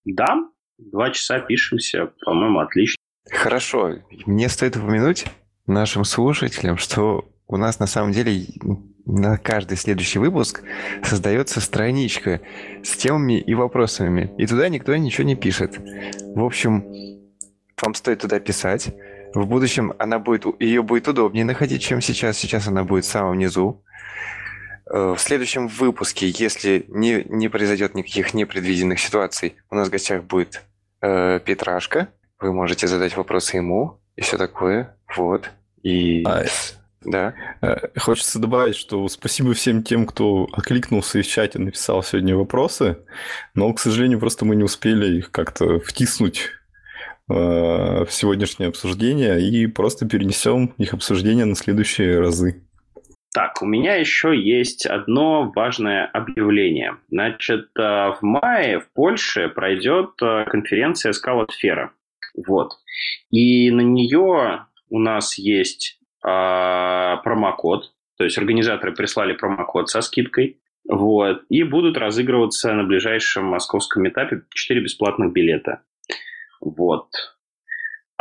Да, два часа пишемся, по-моему, отлично. Хорошо. Мне стоит упомянуть нашим слушателям, что у нас на самом деле на каждый следующий выпуск создается страничка с темами и вопросами. И туда никто ничего не пишет. В общем, вам стоит туда писать. В будущем она будет, ее будет удобнее находить, чем сейчас. Сейчас она будет в самом низу. Э, В следующем выпуске, если не, не произойдет никаких непредвиденных ситуаций, у нас в гостях будет э, Петрашка. Вы можете задать вопросы ему и все такое. Вот. И... А, Да. Э, Хочется добавить, что спасибо всем тем, кто откликнулся и в чате написал сегодня вопросы, но, к сожалению, просто мы не успели их как-то втиснуть э, в сегодняшнее обсуждение и просто перенесем их обсуждение на следующие разы. Так, у меня еще есть одно важное объявление. Значит, э, в мае в Польше пройдет э, конференция «Скалосфера». Вот. И на нее у нас есть а, промокод. То есть организаторы прислали промокод со скидкой. Вот. И будут разыгрываться на ближайшем московском этапе 4 бесплатных билета. Вот.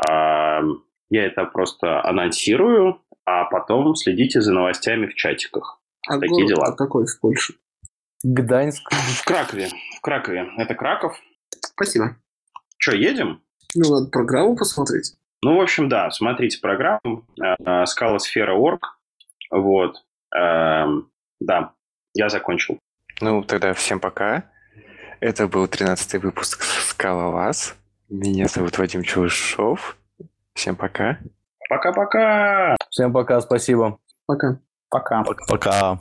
А, я это просто анонсирую, а потом следите за новостями в чатиках. А Такие город дела. какой в Польше? Гданьск. В Кракове. В Кракове. Это Краков. Спасибо. Что, едем? Ну, надо программу посмотреть. Ну, в общем, да, смотрите программу э, скалосфера.орg. Вот. Эм, Да, я закончил. Ну, тогда всем пока. Это был 13-й выпуск Скалолаз. Меня зовут Вадим Чулышов. Всем пока. Пока-пока! Всем пока, спасибо. Пока. Пока. Пока.